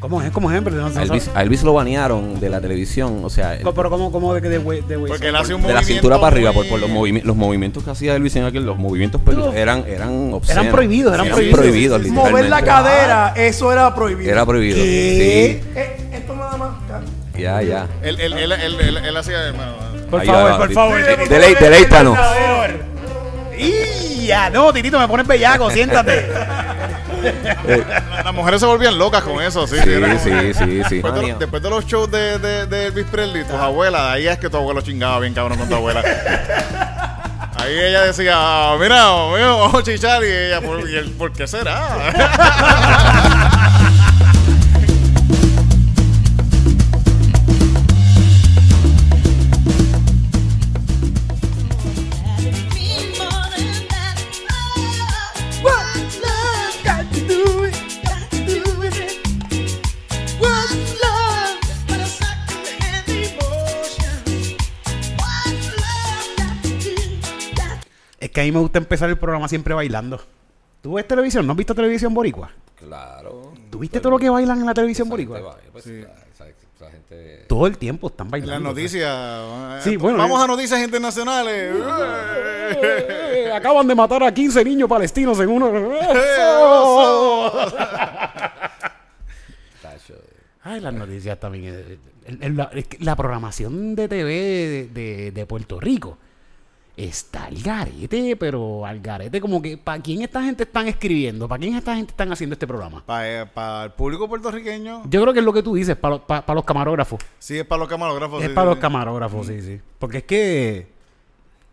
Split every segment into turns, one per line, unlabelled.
¿Cómo es? ¿Cómo es? Pero no- no-
A Elvis, a Elvis lo banearon de la televisión, o sea,
Co- Pero ¿cómo, cómo de, de, de, de
Porque él hace un
de la cintura para arriba, por, por los, movimi- los movimientos que hacía Elvis en aquel, los movimientos eran, eran obscenos.
Eran prohibidos, eran prohibidos.
prohibidos,
Mover la cadera, eso era prohibido.
Era prohibido.
¿Qué?
Eh, esto nada más.
Sí, ya, ya.
Él, él, él, él, él, él hacía, hermano.
Por
Ahí
favor,
va,
por favor.
deleítanos.
Por favor. ¡Y ya! No, Titito, me pones bellaco, siéntate.
La- Las mujeres se volvían locas con eso, sí.
Sí,
era
sí, sí, sí.
Después de, después de los shows de, de, de Elvis Presley, tus abuelas, ahí es que tu abuelo chingaba bien cabrón con tu abuela. Ahí ella decía, "Ah, mira, mira, vamos a chichar. Y ella, ¿por, y él, ¿por qué será?
Que a mí me gusta empezar el programa siempre bailando. ¿Tú ves televisión? ¿No has visto televisión boricua?
Claro.
¿Tú viste todo lo que bailan en la televisión boricua?
pues, esa gente-
Todo el tiempo están
En
bailando.
las noticias.
Sí, bueno,
Vamos
eh.
a noticias internacionales.
Eh, Acaban de matar a 15 niños palestinos en uno.
Tacho.
Ay, las noticias también. eh, el- el- la, que la programación de TV de, de- de Puerto Rico está al garete, pero al garete como que ¿para quién esta gente están escribiendo? ¿Para quién esta gente están haciendo este programa?
Para el público puertorriqueño,
Yo creo que es lo que tú dices, para los camarógrafos.
sí, es para los camarógrafos.
es
sí,
para
sí,
los
sí.
camarógrafos, sí, sí. Porque es que...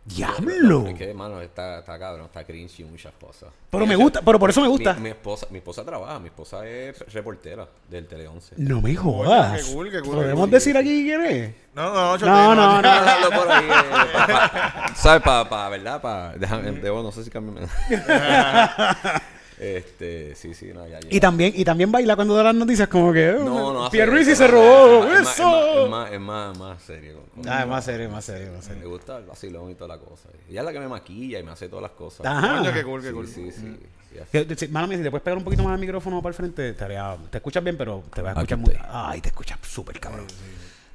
¡Diablo!
Es que, mano, está, está cabrón, está cringy muchas cosas.
Pero me gusta, pero por eso me gusta.
Mi, mi esposa, mi esposa trabaja, mi esposa es reportera del Tele 11.
No me jodas.
qué cool, qué cool,
¿Podemos decir aquí quién es?
No, no, no,
No, no, no.
Hablarlo por ahí, eh, ¿Sabes? Para, pa, ¿verdad? Pa, déjame, debo, no sé si cambiarme. este, sí, sí, no, ya, ya.
Y también, y también baila cuando da las noticias como que... eh,
No, no.
Pierluisi se
es
robó.
es más-
¡Eso!
Es más, es más, es más serio. con-
Ah, es más serio, más serio, más serio.
Me gusta el vacilón y toda la cosa. Ella es la que me maquilla y me hace todas las cosas.
Ajá.
Coño, qué cool, qué
Sí,
cool.
sí, sí.
Sí, Mala mía, si te puedes pegar un poquito más el micrófono para el frente, estaría- te escuchas bien, pero te vas a
Aquí
escuchar muy...
estoy.
Ay, te escuchas súper cabrón.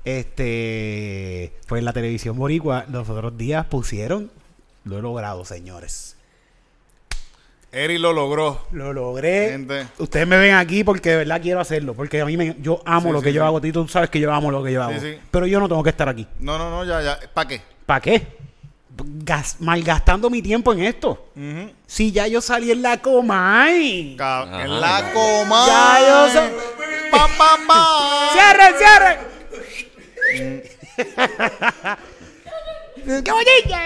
Este, pues en la televisión boricua los otros días pusieron, lo he logrado, señores.
Eri lo logró.
Lo logré.
Gente.
Ustedes me ven aquí porque de verdad quiero hacerlo, porque a mí me, yo amo
Sí,
lo
sí,
que yo hago, Tito, tú sabes que yo amo lo que yo hago.
sí.
Pero yo no tengo que estar aquí.
No, no, no, ya, ya. ¿Para qué?
¿Para qué? Gas- malgastando mi tiempo en esto.
Ujú.
Si ya yo salí en la Comay.
Ajá.
En la coma.
Ya yo sa-
Pam, pam, pam.
¡Cierren, cierren! ¡Qué bonita!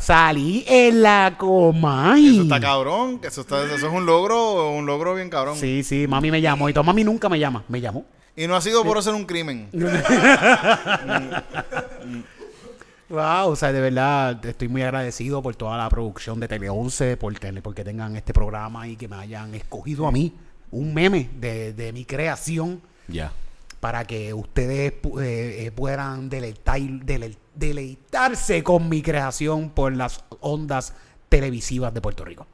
Salí en la Comay.
Eso está cabrón. Eso, está, eso es un logro, un logro bien cabrón.
Sí, sí, mami me llamó. Y todo mami nunca me llama. Me llamó.
Y no ha sido por hacer un crimen.
Wow, o sea, de verdad estoy muy agradecido por toda la producción de Tele 11, por tener, porque tengan este programa y que me hayan escogido a mí, un meme de, de mi creación,
Ya.
Para que ustedes pu- eh, eh, puedan deleitar, dele- deleitarse con mi creación por las ondas televisivas de Puerto Rico.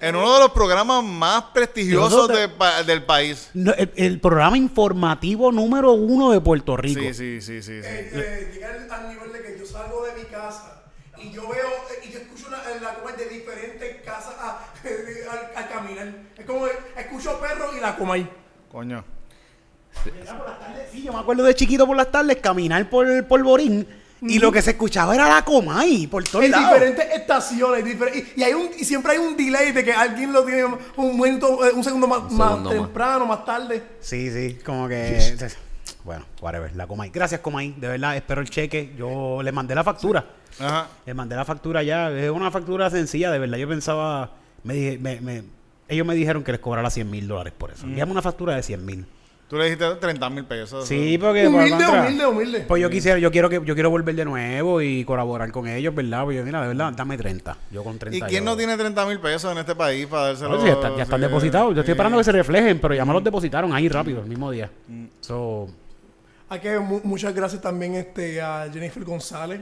En uno de los programas más prestigiosos de pa- del país.
No, el, el programa informativo número uno de Puerto Rico.
Sí, sí, sí, sí. sí.
Eh, llegar al nivel de que yo salgo de mi casa y yo veo eh, y yo escucho la, la coma de diferentes casas a- al, caminar. Es como escucho perros y la coma ahí.
Coño.
Sí, yo me acuerdo de chiquito por las tardes caminar por el polvorín y lo que se escuchaba era la Comay por todos
En
lados.
diferentes estaciones. difer- y, y hay un, y siempre hay un delay de que alguien lo tiene un, minuto, eh, un segundo más,
Un
más
segundo más.
temprano, más tarde.
Sí, sí, como que. Bueno, whatever, la Comay. Gracias, Comay. De verdad, espero el cheque. Yo le mandé la factura.
Ajá.
Le mandé la factura ya. Es una factura sencilla, de verdad. Yo pensaba. Me, dije- me- me- ellos me dijeron que les cobrara 100 mil dólares por eso. Envíame una factura de 100 mil.
Tú le dijiste 30 mil pesos.
Sí, porque. por
Humilde,
contra-
humilde, humilde.
Pues yo quisiera, yo quiero que yo quiero volver de nuevo y colaborar con ellos, ¿verdad? Pues yo, mira, de verdad, dame 30. Yo con 30.
¿Y quién
yo-
no tiene 30 mil pesos en este país para dárselo?
No, sí, ya están, ya están
Sí,
depositados. Yo estoy
sí.
esperando que se reflejen, pero ya me los depositaron ahí rápido, el mismo día. So,
Hay que muchas gracias también este, a Jennifer González.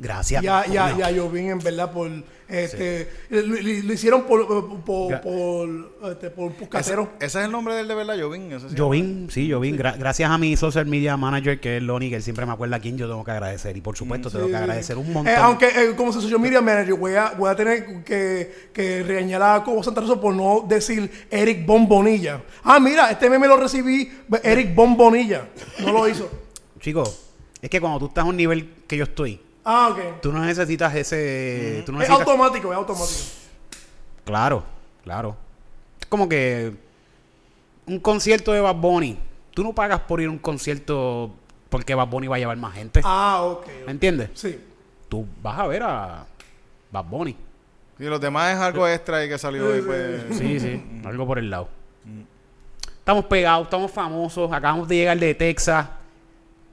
Gracias.
Ya, ya, ya, yo vi en verdad por. Este, lo, lo- lo hicieron por. por. Por. Este, por, por
Ese,
casero.
ese es el nombre del de verdad, Jovin. ese sí.
Jovin, sí, Jovin. Gra- gracias a mi social media manager, que es Lonnie, que él siempre me acuerda a quién yo tengo que agradecer. Y por supuesto, tengo
Sí,
que agradecer un montón.
Eh, aunque eh, como social media manager voy a, voy a tener que, que regañar a Cobo Santa Rosa por no decir Eric Bombonilla. Ah, mira, este meme lo recibí Eric Bombonilla. No lo hizo.
Chicos, es que cuando tú estás a un nivel que yo estoy,
Ah, ok.
tú no necesitas ese. Tú no
es
necesitas-
automático, es automático.
Claro, claro. Es como que un concierto de Bad Bunny. Tú no pagas por ir a un concierto porque Bad Bunny va a llevar más gente.
Ah, ok.
¿Me entiendes?
Sí.
Tú vas a ver a Bad Bunny.
Y los demás es algo extra y que salió ahí, pues.
Sí, sí, algo por el lado. Estamos pegados, estamos famosos, acabamos de llegar de Texas.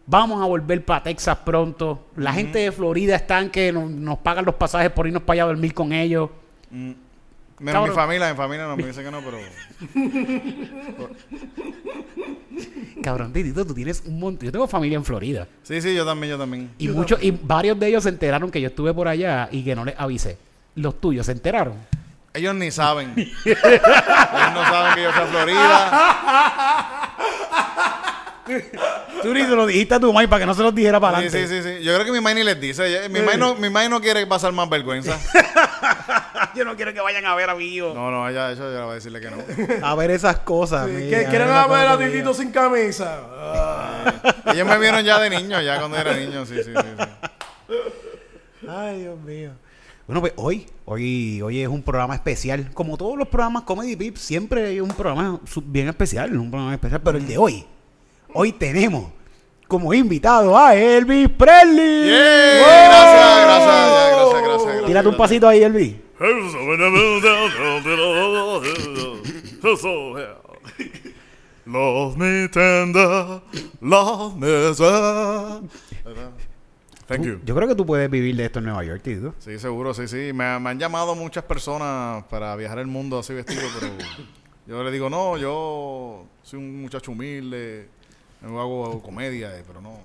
Vamos a volver para Texas pronto. La gente de Florida están que nos, nos pagan los pasajes por irnos para allá a dormir con ellos.
Menos
Cabrón.
mi familia, mi familia no me dice que no, pero.
Cabrón, Titito, tú tienes un montón. Yo tengo familia en Florida.
Sí, sí, yo también, yo también.
Y muchos, y varios de ellos se enteraron que yo estuve por allá y que no les avisé. Los tuyos se enteraron.
Ellos ni saben. Ellos no saben que yo fui a Florida.
Tú ni se lo dijiste a tu mamá para que no se los dijera para
Sí,
adelante.
sí, sí, sí. Yo creo que mi mamá ni les dice. Ella- Mi mamá no, mi mamá no quiere pasar más vergüenza.
Yo no quiero que vayan a ver a mi hijo.
No, no, ella, eso ya va a decirle que no.
A ver esas cosas.
Sí, ¿que- ¿Quieren
esas
ver a Titito sin camisa? Ah.
Ellos me vieron ya de niño, ya cuando era niño, sí, sí, sí. sí.
Ay, Dios mío. Bueno, pues hoy, hoy, hoy es un programa especial. Como todos los programas Comedy Pips, siempre hay un programa bien especial, un programa especial. Pero el de hoy, hoy tenemos como invitado a Elvis Presley.
¡Yay!
¡Wow!
Gracias, gracias, ya, gracias, gracias, gracias.
Tírate un pasito ahí, Elvis.
Love me tender, love me. Thank you.
Yo creo que tú puedes vivir de esto en Nueva York, Tito.
Sí, seguro, sí, sí. Me, me han llamado muchas personas para viajar el mundo así vestido, pero yo le digo, no, yo soy un muchacho humilde, yo hago comedia, eh, pero no,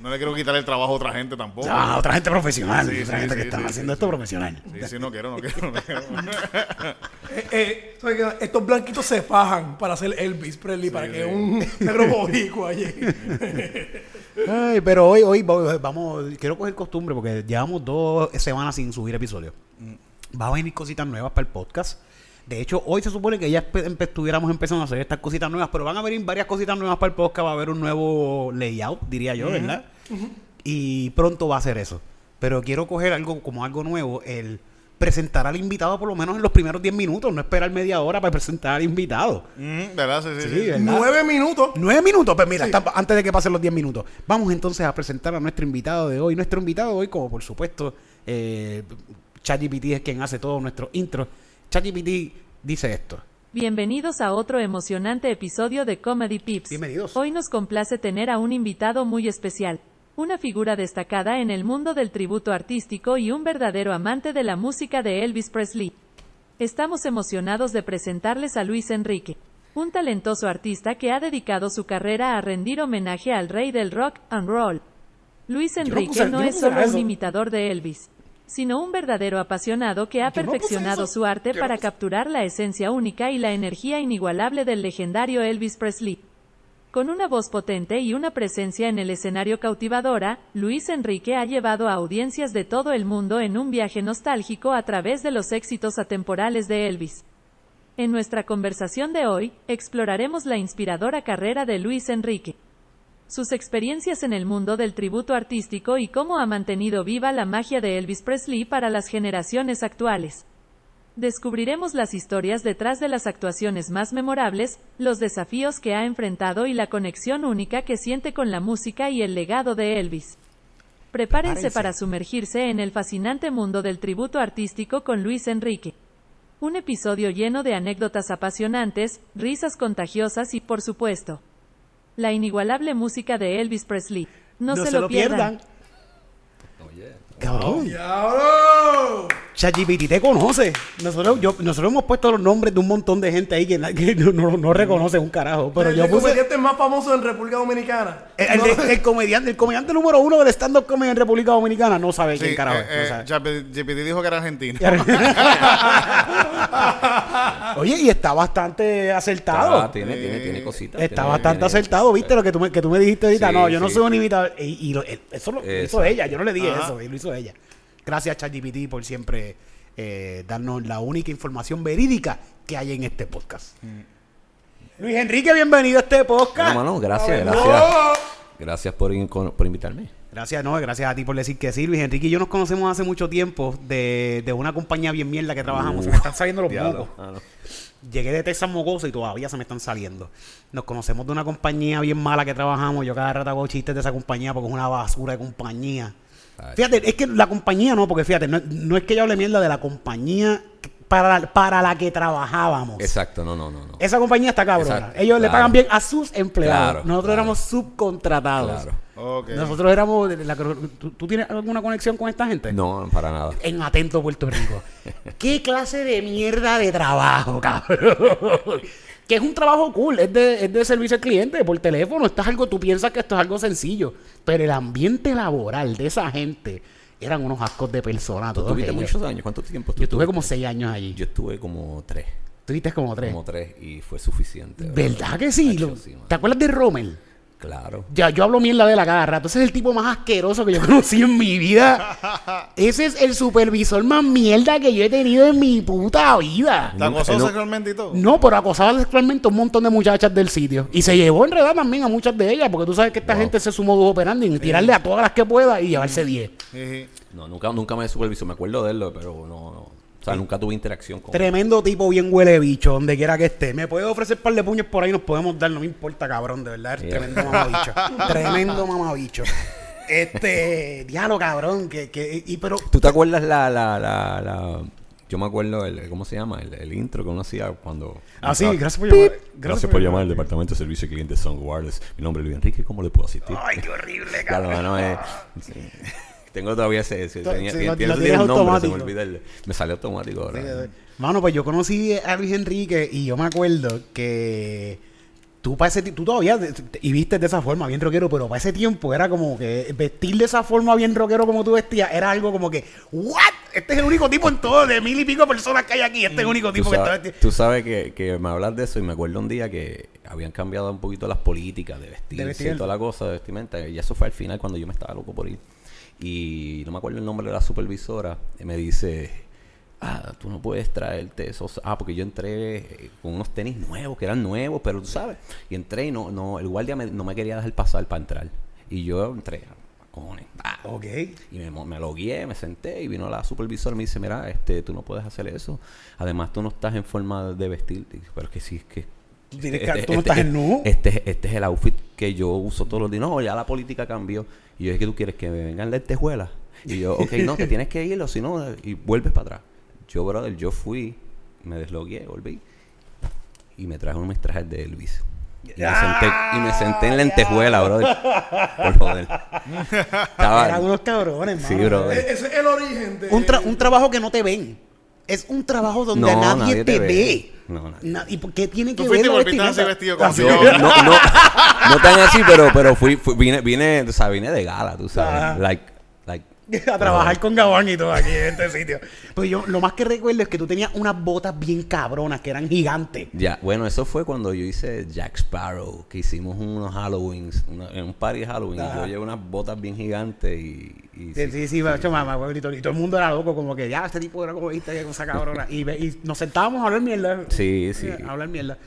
no le quiero quitar el trabajo a otra gente tampoco.
Ah, otra gente profesional.
Sí,
otra
sí,
gente
sí,
que está
sí,
haciendo
sí,
esto
sí.
profesional.
Sí, sí, no quiero, no quiero, no quiero.
Eh, eh, estos blanquitos se fajan para hacer Elvis Presley, para que un negro boricua allí.
Ay, pero hoy, hoy va- vamos, quiero coger costumbre porque llevamos dos semanas sin subir episodios. Va a venir cositas nuevas para el podcast. De hecho, hoy se supone que ya empe- estuviéramos empezando a hacer estas cositas nuevas, pero van a venir varias cositas nuevas para el podcast. Va a haber un nuevo layout, diría yo, ¿verdad? Y pronto va a ser eso. Pero quiero coger algo como algo nuevo, el presentar al invitado por lo menos en los primeros 10 minutos, no esperar media hora para presentar al invitado.
Mm, ¿Verdad? Sí, sí,
Sí,
sí.
¿verdad?
Nueve minutos.
Nueve minutos, pues mira, antes de que pasen los diez minutos. Vamos entonces a presentar a nuestro invitado de hoy. Nuestro invitado de hoy, como por supuesto, eh, ChatGPT es quien hace todo nuestro intro. ChatGPT dice esto.
Bienvenidos a otro emocionante episodio de Comedy Pips.
Bienvenidos.
Hoy nos complace tener a un invitado muy especial, una figura destacada en el mundo del tributo artístico y un verdadero amante de la música de Elvis Presley. Estamos emocionados de presentarles a Luis Enrique, un talentoso artista que ha dedicado su carrera a rendir homenaje al rey del rock and roll. Luis Enrique no
no
es solo un imitador de Elvis, sino un verdadero apasionado que ha
no
perfeccionado su arte
no
para capturar la esencia única y la energía inigualable del legendario Elvis Presley. Con una voz potente y una presencia en el escenario cautivadora, Luis Enrique ha llevado a audiencias de todo el mundo en un viaje nostálgico a través de los éxitos atemporales de Elvis. En nuestra conversación de hoy, exploraremos la inspiradora carrera de Luis Enrique, sus experiencias en el mundo del tributo artístico y cómo ha mantenido viva la magia de Elvis Presley para las generaciones actuales. Descubriremos las historias detrás de las actuaciones más memorables, los desafíos que ha enfrentado y la conexión única que siente con la música y el legado de Elvis. Prepárense para sumergirse en el fascinante mundo del tributo artístico con Luis Enrique. Un episodio lleno de anécdotas apasionantes, risas contagiosas y, por supuesto, la inigualable música de Elvis Presley. No, se, lo pierdan.
Cabrón.
¡Diablo!
ChatGPT te conoce. Nosotros, yo, nosotros hemos puesto los nombres de un montón de gente ahí que, no, no, no reconoce un carajo. Pero
el,
yo
el
puse.
comediante más famoso en República Dominicana.
El, el-
No,
el comediante, el comediante número uno del stand-up comedy en República Dominicana no sabe
Sí,
quién carajo
eh,
es, no
eh, dijo que era argentino.
Oye, y está bastante acertado.
Ah, tiene, tiene, tiene cositas.
Está
tiene-
bastante acertado, ¿viste? Lo que tú me, que tú me dijiste ahorita.
Sí,
no, yo no
sí.
soy un imitador. Y, y lo- eso lo hizo ella. Yo no le dije
Ajá.
eso. y Lo hizo ella. Gracias, ChatGPT, por siempre eh, darnos la única información verídica que hay en este podcast. Luis Enrique, bienvenido a este podcast.
Bueno, mano, gracias,
No.
gracias. Gracias por, in- por invitarme.
Gracias, no, gracias a ti por decir que sí. Luis Enrique y yo nos conocemos hace mucho tiempo de, de una compañía bien mierda que trabajamos. Se me están saliendo los mocos.
Ah, no.
Llegué de Texas Mocoso y todavía se me están saliendo. Nos conocemos de una compañía bien mala que trabajamos. Yo cada rato hago chistes de esa compañía porque es una basura de compañía. Fíjate, es que la compañía no, porque fíjate, no, no es que yo hable mierda de la compañía para, para la que trabajábamos.
Exacto, no, no, no. no.
Esa compañía está cabrona.
Exacto,
Ellos le pagan bien a sus empleados.
Claro,
Nosotros
claro.
éramos subcontratados.
Claro.
Ok.
Nosotros éramos. la- ¿tú, tú tienes alguna conexión con esta gente?
No, para nada.
En Atento, Puerto Rico. ¿Qué clase de mierda de trabajo, cabrón? Que es un trabajo cool, es de, es de servicio al cliente por teléfono. Esto es algo, tú piensas que esto es algo sencillo. Pero el ambiente laboral de esa gente eran unos ascos de personas.
¿Tú tuviste muchos años? ¿Cuánto tiempo
Yo estuve como seis años allí.
Yo estuve como tres.
Tuviste como tres.
Como tres y fue suficiente.
¿Verdad que sí? Lo-. ¿Te acuerdas de Rommel?
Claro.
Ya, yo hablo mierda de la cada rato. Ese es el tipo más asqueroso que yo conocí en mi vida. Ese es el supervisor más mierda que yo he tenido en mi puta vida.
¿Te acosó
no-
sexualmente y todo?
No, pero acosaba sexualmente a un montón de muchachas del sitio. Y se llevó en realidad también a muchas de ellas, porque tú sabes que esta
Wow.
gente se sumó dos operando y tirarle a todas las que pueda y llevarse 10.
Jiji.
No, nunca, nunca me supervisó. Me acuerdo de él, pero no, sea, nunca tuve interacción con él.
Tremendo tipo, bien huele bicho, donde quiera que esté. Me puede ofrecer un par de puños por ahí, nos podemos dar, no me importa, cabrón, de verdad. Eres
Yeah.
tremendo mamabicho. tremendo mamabicho. Este, diablo, cabrón, que, que, y pero
¿Tú te acuerdas la, la, la, la- Yo me acuerdo, el, ¿cómo se llama? El, el intro que uno hacía cuando...
Ah, sí, gracias por llamar.
Gracias, por llamar al Departamento de Servicio de Clientes Son Wireless. Mi nombre es Luis Enrique, ¿cómo le puedo asistir?
Ay, qué horrible, cabrón.
lo no es. sí. Tengo todavía ese. ese tenía,
sí,
tiene-
lo- lo
nombre, se me el- Me sale automático ahora.
Mano, pues yo conocí a Luis Enrique y yo me acuerdo que tú para ese tú todavía te- te- y viste de esa forma bien rockero, pero para ese tiempo era como que vestir de esa forma bien rockero como tú vestías era algo como que what este es el único tipo en todo de mil y pico personas que hay aquí este es el único tipo que está vestido
tú sabes que, que me hablas de eso y me acuerdo un día que habían cambiado un poquito las políticas de vestirse
vestir.
y toda la cosa de vestimenta. Y eso fue al final cuando yo me estaba loco por ir. Y no me acuerdo el nombre de la supervisora. Y me dice, ah, tú no puedes traerte esos. Ah, porque yo entré eh, con unos tenis nuevos, que eran nuevos, pero tú sabes. Y entré y no, no, el guardia me- no me quería dejar pasar para entrar. Y yo entré, cojones. ah,
ok
y me, me lo guié, me senté y vino la supervisora y me dice, mira, este, tú no puedes hacer eso. Además, tú no estás en forma de vestir. Pero es que sí, es que...
Tú tienes que- tú no estás en nu.
Este, este es el outfit que yo uso todos los días. No, ya la política cambió. Y yo, es que tú quieres que me vengan lentejuelas. Y yo, ok, no, te tienes que ir o si no, y vuelves para atrás. Yo, brother, yo fui, me deslogué, volví. Y me traje unos trajes de Elvis. Y me, senté, y me senté en lentejuela, brother. Por joder. Estaba-
eran unos cabrones
Sí,
mano.
brother.
E- Ese es el origen de.
un, tra- un trabajo que no te ven es un trabajo donde
No,
nadie,
nadie
te,
te
ve,
ve. No, nadie.
Na- ¿y por qué tiene
Tú
que
fuiste
ver la vestimenta?
vestido como
Así
yo.
es.
Yo, no, no, no tan así, pero, pero fui, fui- vine, vine, o sea, vine de gala, tú sabes.
Ajá.
Like.
a trabajar con Gabán y todo aquí en este sitio. Pues yo lo más que recuerdo es que tú tenías unas botas bien cabronas que eran gigantes.
Ya, bueno, eso fue cuando yo hice Jack Sparrow, que hicimos unos Halloween, en un party de Halloween. y. Yo llevé unas botas bien gigantes y. y
Sí,
sí.
sí, sí, macho, mamá, güey, y todo el mundo era loco, como que ya, este tipo era como, viste, cosa cabrona. Y nos sentábamos a hablar mierda.
Sí, sí.
A hablar mierda.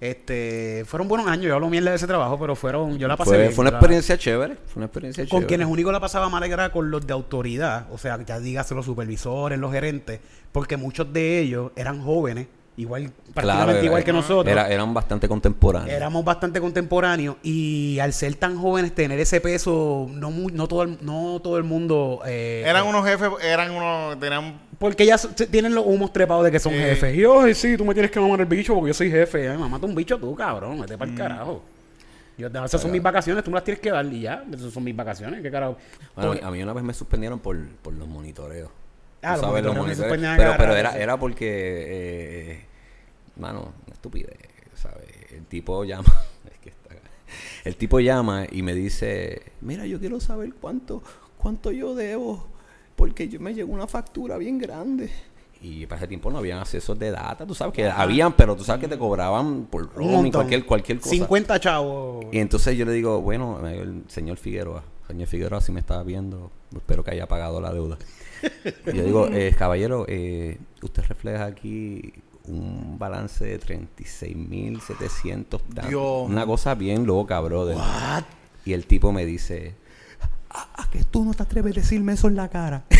Este, fueron buenos años, yo hablo mierda de ese trabajo, pero fueron, yo la pasé
Fue,
bien,
fue una experiencia chévere. Fue una experiencia
Con
chévere.
quienes único la pasaba mal era con los de autoridad, o sea, ya dígase los supervisores, los gerentes, porque muchos de ellos eran jóvenes, igual, prácticamente igual que nosotros.
era- eran bastante contemporáneos.
Éramos bastante contemporáneos y al ser tan jóvenes tener ese peso, no, mu- no, todo, el, no todo el mundo... eh,
Eran
eh,
unos jefes, eran unos, tenían
Porque ya tienen los humos trepados de que son
Sí.
jefes. Y yo, "Ay, sí, tú me tienes que mamar el bicho porque yo soy jefe. Ay, mamá, un bicho tú, cabrón, vete
Mm.
para el carajo. Yo, esas son mis vacaciones, tú me las tienes que dar y ya, esas son mis vacaciones, qué carajo.
Bueno,
Porque-
a mí una vez me suspendieron por, por los monitoreos.
Ah, los
sabes, los
monitores. ponían a
Pero, pero era, era porque, eh, mano, una estupidez, ¿sabes? El tipo llama, es que está- el tipo llama y me dice, mira, yo quiero saber cuánto, cuánto yo debo, porque yo me llegó una factura bien grande. Y para ese tiempo no habían accesos de data, tú sabes que habían, pero tú sabes que te cobraban por roaming, cualquier, cualquier cosa.
50 chavos.
Y entonces yo le digo, bueno, el señor Figueroa, señor Figueroa, si me está viendo, espero que haya pagado la deuda. Y yo digo, eh, caballero, eh, usted refleja aquí un balance de 36.700. da-
Dios.
Una cosa bien loca, brother.
What?
Y el tipo me dice, ¿a, a que tú no te atreves a decirme eso en la cara?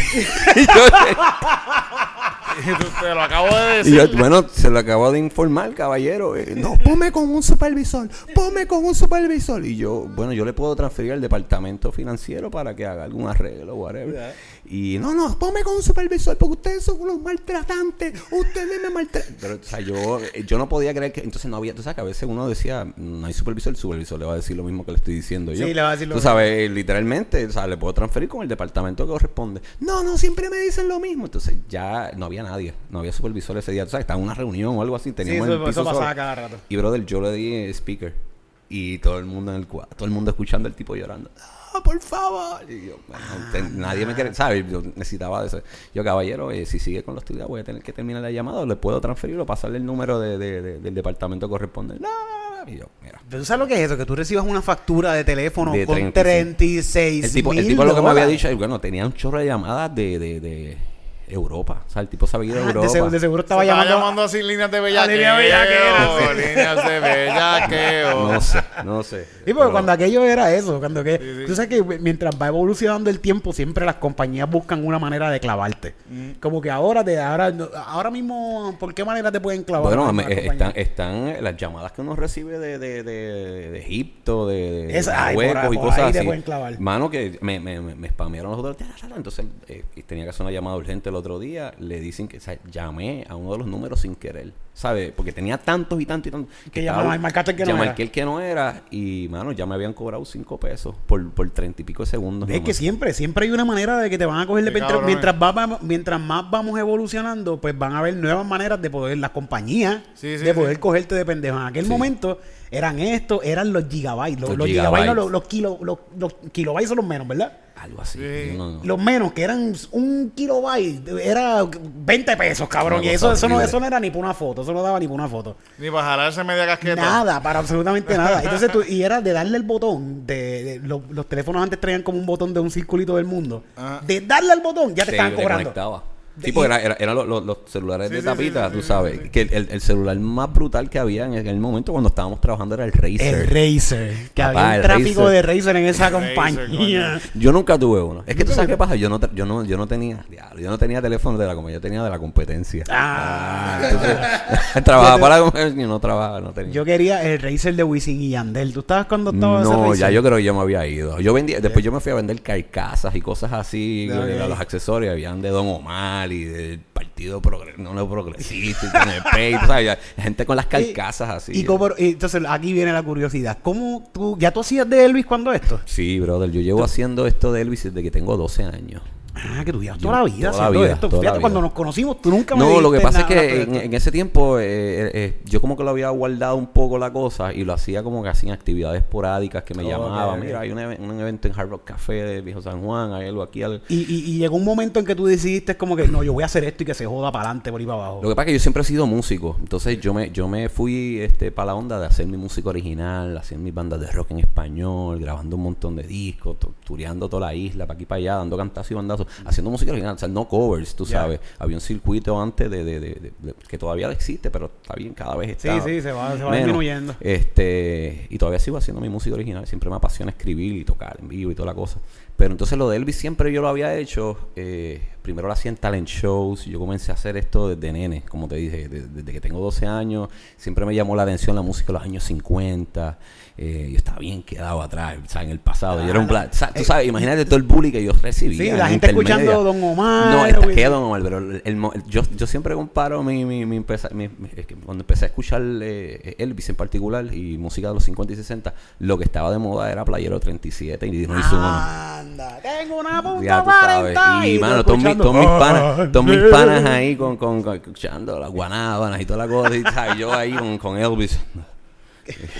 Te lo acabo de
Y
decir.
yo, bueno, se lo acabo de informar, caballero. Eh, no, ponme con un supervisor, ponme con un supervisor. Y yo, bueno, yo le puedo transferir al departamento financiero para que haga algún arreglo, whatever. Y no, no, ponme con un supervisor porque ustedes son unos maltratantes, ustedes me maltratan. Pero, o sea, yo, eh, yo no podía creer que, entonces no había, tú sabes que a veces uno decía, no hay supervisor, el supervisor le va a decir lo mismo que le estoy diciendo yo.
Sí, le va a decir lo
Tú
mismo.
sabes, literalmente, o sea, le puedo transferir con el departamento que corresponde. No, no, siempre me dicen lo mismo. Entonces ya no había nadie, no había supervisor ese día. Tú sabes, estaba en una reunión o algo así,
Sí,
teníamos
eso,
el piso
eso pasaba cada rato.
Y brother, yo le di eh, speaker y todo el mundo en el cuarto, todo el mundo escuchando el tipo llorando. ¡Ah, por favor! Y yo, bueno, te- nadie me quiere, ¿sabes? Yo necesitaba de eso. Yo, caballero, eh, si sigue con la actividad, voy a tener que terminar la llamada le puedo transferir o pasarle el número de, de- de- del departamento correspondiente. No, y yo, mira.
Pero ¿tú sabes lo que es eso? Que tú recibas una factura de teléfono con
36.
36
El tipo, el tipo lo que me había dicho, bueno, tenía un chorro de llamadas de Europa. O sea, el tipo sabía de
Ah,
Europa.
de, seguro, de seguro estaba
Se estaba
llamando.
llamando así líneas de bellaqueo. Líneas de bellaqueo.
No sé, no sé.
Sí, porque
Pero-
cuando aquello era eso, cuando que,
Sí, sí.
tú sabes que mientras va evolucionando el tiempo, siempre las compañías buscan una manera de clavarte. Como que ahora te, ahora, ahora mismo, ¿por qué manera te pueden clavar?
Bueno, me-
compañías?
están, están las llamadas que uno recibe de, de, de, de Egipto, de, de
Esa- ay, por
Marruecos
ahí-
y
por
cosas
ahí te
así.
pueden clavar.
Mano, que me, me, me, me spamearon los otros días. Entonces, eh, tenía que hacer una llamada urgente otro día. Le dicen que, o sea, llamé a uno de los números sin querer, ¿sabes? Porque tenía tantos y tantos y tantos.
Que llamaba y marcaste el que no era.
el que no era. Y, mano, ya me habían cobrado cinco pesos por, por treinta y pico de segundos.
Es
nomás.
que siempre, siempre hay una manera de que te van a coger de
Sí,
mientras, mientras,
eh.
va- mientras más vamos evolucionando, pues van a haber nuevas maneras de poder, las compañías,
Sí, sí,
de poder
sí.
cogerte de pendejo. En aquel
Sí.
momento eran estos, eran los gigabytes. Los,
Los
los gigabytes, no, los, los, kilo- los- los kilobytes son los menos, ¿verdad?
Algo así.
Sí.
yo no- no.
Los menos, que eran un kilobyte, era 20 pesos, cabrón.
Una
Y eso, eso, no, eso no era ni para una foto, eso no daba ni para una foto.
Ni para jalarse media casqueta.
Nada, para absolutamente nada. Entonces tú, y era de darle el botón, de, de- los, los teléfonos antes traían como un botón de un circulito del mundo.
Ajá.
De darle al botón, ya te
Sí,
estaban cobrando.
conectaba. Sí, porque
y-
era, era- eran los, los- los celulares
Sí,
de tapita,
sí, sí,
tú sabes.
sí, sí.
Que el, el celular más brutal que había en aquel momento cuando estábamos trabajando era el Razer.
El Razer. Que
Papá,
había un
el
tráfico
Razer.
de Razer en esa
Razer,
compañía.
Yo nunca tuve uno. Es que tú sabes qué pasa. Yo no, yo no, yo no tenía, diablo, yo no tenía teléfono de la compañía, yo tenía de la competencia.
Ah.
entonces, trabajaba para la competencia y no trabajaba, no tenía.
Yo quería el Razer de Wisin y Yandel. ¿Tú estabas cuando ese
No,
Razer?
ya yo creo que yo me había ido. Yo vendía, después yo me fui a vender carcasas y cosas así, los accesorios, habían de Don Omar y del Partido Progre- no, no, Progresista y con el tú sabes, gente con las carcasas así.
Y como- entonces aquí viene la curiosidad. ¿Cómo tú, ya tú hacías de Elvis cuando esto?
Sí, brother, yo llevo haciendo esto de Elvis desde que tengo 12 años.
Ah, que tú llevas toda la vida
toda la
haciendo
vida,
esto. Fíjate, cuando nos conocimos, tú nunca me
No, lo que pasa es que en, ese tiempo eh, eh, eh, yo como que lo había guardado un poco la cosa y lo hacía como que hacían actividades esporádicas que me
Ok,
llamaban. Mira, hay un, even- un evento en Hard Rock Café de Viejo San Juan, hay algo aquí. algo-
Y, y- y llegó un momento en que tú decidiste como que no, yo voy a hacer esto y que se joda para adelante por ahí para abajo.
Lo que pasa es que yo siempre he sido músico, entonces yo me yo me fui este para la onda de hacer mi música original, hacer mis bandas de rock en español, grabando un montón de discos, tureando toda la isla, para aquí para allá, dando cantazos y bandazos, haciendo música original, o sea, no covers, tú sabes. Había un circuito antes de, de- de- de- que todavía existe, pero está bien, cada vez
Sí,
está
sí, se va, se va disminuyendo.
Este, y todavía sigo haciendo mi música original, siempre me apasiona escribir y tocar en vivo y toda la cosa. Pero entonces lo de Elvis siempre yo lo había hecho, eh, primero lo hacía en talent shows, yo comencé a hacer esto desde nene, como te dije, de- desde que tengo 12 años, siempre me llamó la atención la música de los años 50, eh, yo estaba bien quedado atrás, o sea, en el pasado, yo era un black, tú sabes, imagínate todo el bullying que yo recibía.
Sí, la gente
intermedia.
escuchando Don Omar,
No, está
güey.
que Don Omar, pero el- yo, yo siempre comparo mi, mi, mi, empeza- mi- mi- es que cuando empecé a escuchar eh, Elvis en particular y música de los 50 y 60, lo que estaba de moda era Playero 37 y no hizo uno.
Ah, Tengo una punta
Ya tú sabes.
40
Y,
tú
mano, todos mis,
escuchando,
todos mis panas,
"Ah,
todos mis
yeah".
panas ahí con, con, con- escuchando las guanábanas y toda la cosa. Y, yo ahí con, con Elvis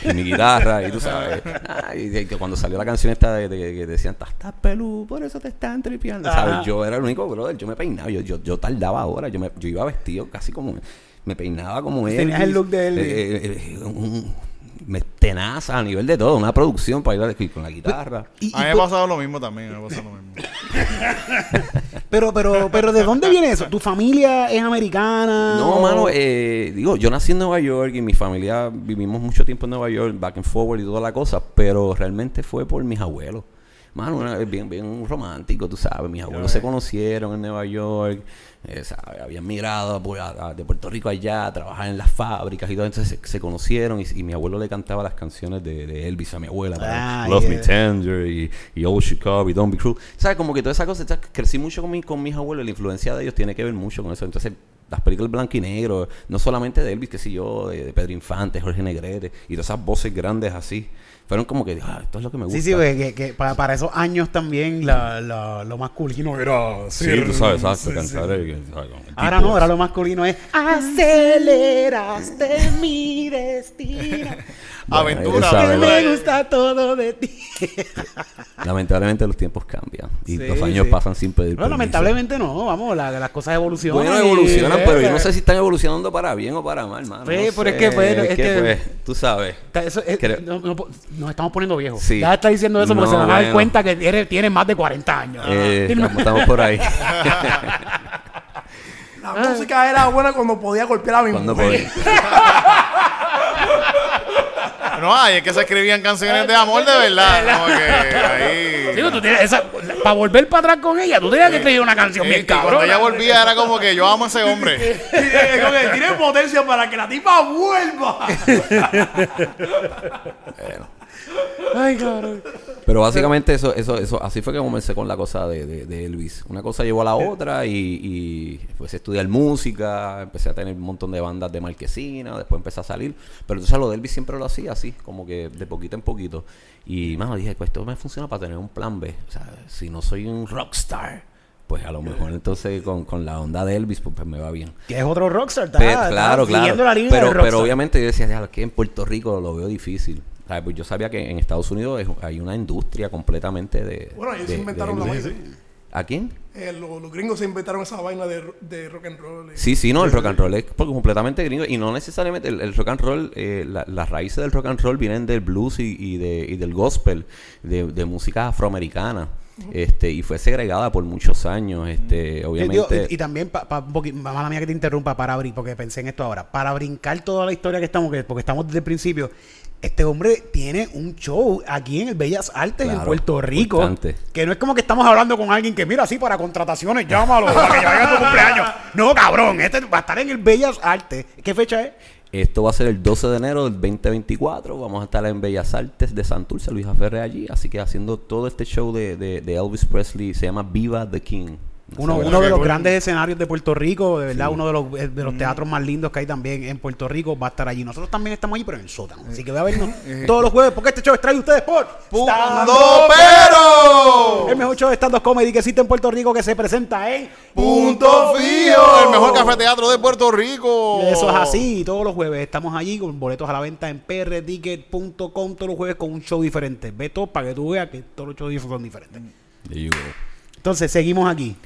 y mi guitarra. Y tú sabes. ah, y que cuando salió la canción esta de, de- que decían, estás pelú, por eso te están tripeando.
Ajá.
¿Sabes? Yo era el único brother. Yo me peinaba. Yo, yo, yo tardaba horas. Yo, me, yo iba vestido casi como. Me peinaba como Elvis.
Tenías el look de Elvis.
Eh, eh, eh, un- me tenaza a nivel de todo. Una producción para ir a- con la guitarra.
Y- y
A mí me ha pasado lo mismo también. Me ha pasado lo mismo.
pero, pero, pero, ¿de dónde viene eso? ¿Tu familia es americana?
No,
o-
mano, eh, digo, yo nací en Nueva York y mi familia vivimos mucho tiempo en Nueva York, back and forward y toda la cosa, pero realmente fue por mis abuelos. Mano, una- bien, bien romántico, tú sabes. Mis abuelos se conocieron en Nueva York, eh, ¿sabes? habían migrado a a- de Puerto Rico allá a trabajar en las fábricas y todo. Entonces se, se conocieron y, y mi abuelo le cantaba las canciones de, de Elvis a mi abuela.
Ah,
Love Me
yeah.
Tender y, y Old Chicago y Don't Be Cruel. ¿Sabes? Como que toda esa cosa. ¿sabes? Crecí mucho con, mi- con mis abuelos. La influencia de ellos tiene que ver mucho con eso. Entonces, las películas blanco y negro, no solamente de Elvis, que sé yo, de, de Pedro Infante, Jorge Negrete y todas esas voces grandes así. Fueron como que, ah, esto es lo que me gusta.
Sí, sí, güey, que, que para, para esos años también la, la- lo masculino era...
Sí, tú sabes, exacto, el- ¿sabes? El
Ahora no, ahora lo masculino es aceleraste mi destino.
Aventura,
Que
aventura.
me gusta todo de ti.
Lamentablemente los tiempos cambian y
Sí,
los años
sí.
pasan sin pedir
No,
permiso.
lamentablemente no, vamos, la- las cosas evolucionan.
Bueno,
y-
evolucionan, pero yo no sé si están evolucionando para bien o para mal, mano.
Sí,
no
pero es que, bueno, es que-
pues, tú sabes.
Eso es- no- no nos estamos poniendo viejos.
Sí.
Ya está diciendo eso porque
No,
se van a dar
bueno.
cuenta que tiene, tiene más de 40 años.
Eh, estamos, estamos por ahí.
La música era buena cuando podía golpear a mi
Cuando
mujer.
No, ay, es que se escribían canciones de amor de verdad. Como que ahí.
Digo, tú tienes esa- para volver para atrás con ella, tú tenías que escribir una canción
Sí,
bien
cuando
cabrón.
ella volvía era como que yo amo a ese hombre.
Tiene potencia para que la tipa vuelva.
Ay, cabrón.
Pero básicamente eso, eso, eso, así fue que comencé con la cosa de, de- de Elvis. Una cosa llevó a la otra y, y empecé a estudiar música, empecé a tener un montón de bandas de marquesina, después empecé a salir. Pero entonces lo de Elvis siempre lo hacía así, como que de poquito en poquito. Y mano, dije, pues esto me funciona para tener un plan B. O sea, si no soy un rockstar, pues a lo mejor entonces con, con la onda de Elvis, pues, pues me va bien.
Que es otro rockstar, está
claro, claro.
siguiendo la línea
Pero,
del
pero obviamente yo decía, "Ya, que en Puerto Rico lo veo difícil. O sea, pues yo sabía que en Estados Unidos es- hay una industria completamente de.
Bueno, ellos
de-
se inventaron la vaina.
¿A quién?
Eh, lo- los gringos se inventaron esa vaina de, ro- de rock and roll. y-
Sí, sí, no, el rock and roll es porque completamente gringo y no necesariamente el, el rock and roll, eh, la- las raíces del rock and roll vienen del blues y, y de, y del gospel, de, de música afroamericana, este y fue segregada por muchos años, este
Eh, digo,
obviamente.
y, y también, pa, pa- un poquito, mala mía que te interrumpa para abrir, porque pensé en esto ahora. Para brincar toda la historia que estamos, que- porque estamos desde el principio. Este hombre tiene un show aquí en el Bellas Artes en Puerto Rico.
importante.
Que no es como que estamos hablando con alguien que, mira, sí, para contrataciones, llámalo, para que vaya a tu cumpleaños. No, cabrón, este va a estar en el Bellas Artes. ¿Qué fecha es?
Esto va a ser el 12 de enero del 2024. Vamos a estar en Bellas Artes de Santurce, Luisa Ferre allí. Así que haciendo todo este show de, de- de Elvis Presley. Se llama Viva the King.
Uno, uno de los
cool.
grandes escenarios de Puerto Rico, de verdad, uno de los, eh, de los teatros más lindos que hay también en Puerto Rico, va a estar allí. Nosotros también estamos allí, pero en el sótano. Así que voy a vernos todos los jueves, porque este show es traído ustedes por Up
Pero
El mejor show de stand-up comedy que existe en Puerto Rico que se presenta en
Punto Fijo, el mejor café teatro de Puerto Rico.
Eso es así, todos los jueves estamos allí con boletos a la venta en prticket.com todos los jueves con un show diferente. Ve todo para que tú veas que todos los shows son diferentes.
There you go.
Entonces, seguimos aquí.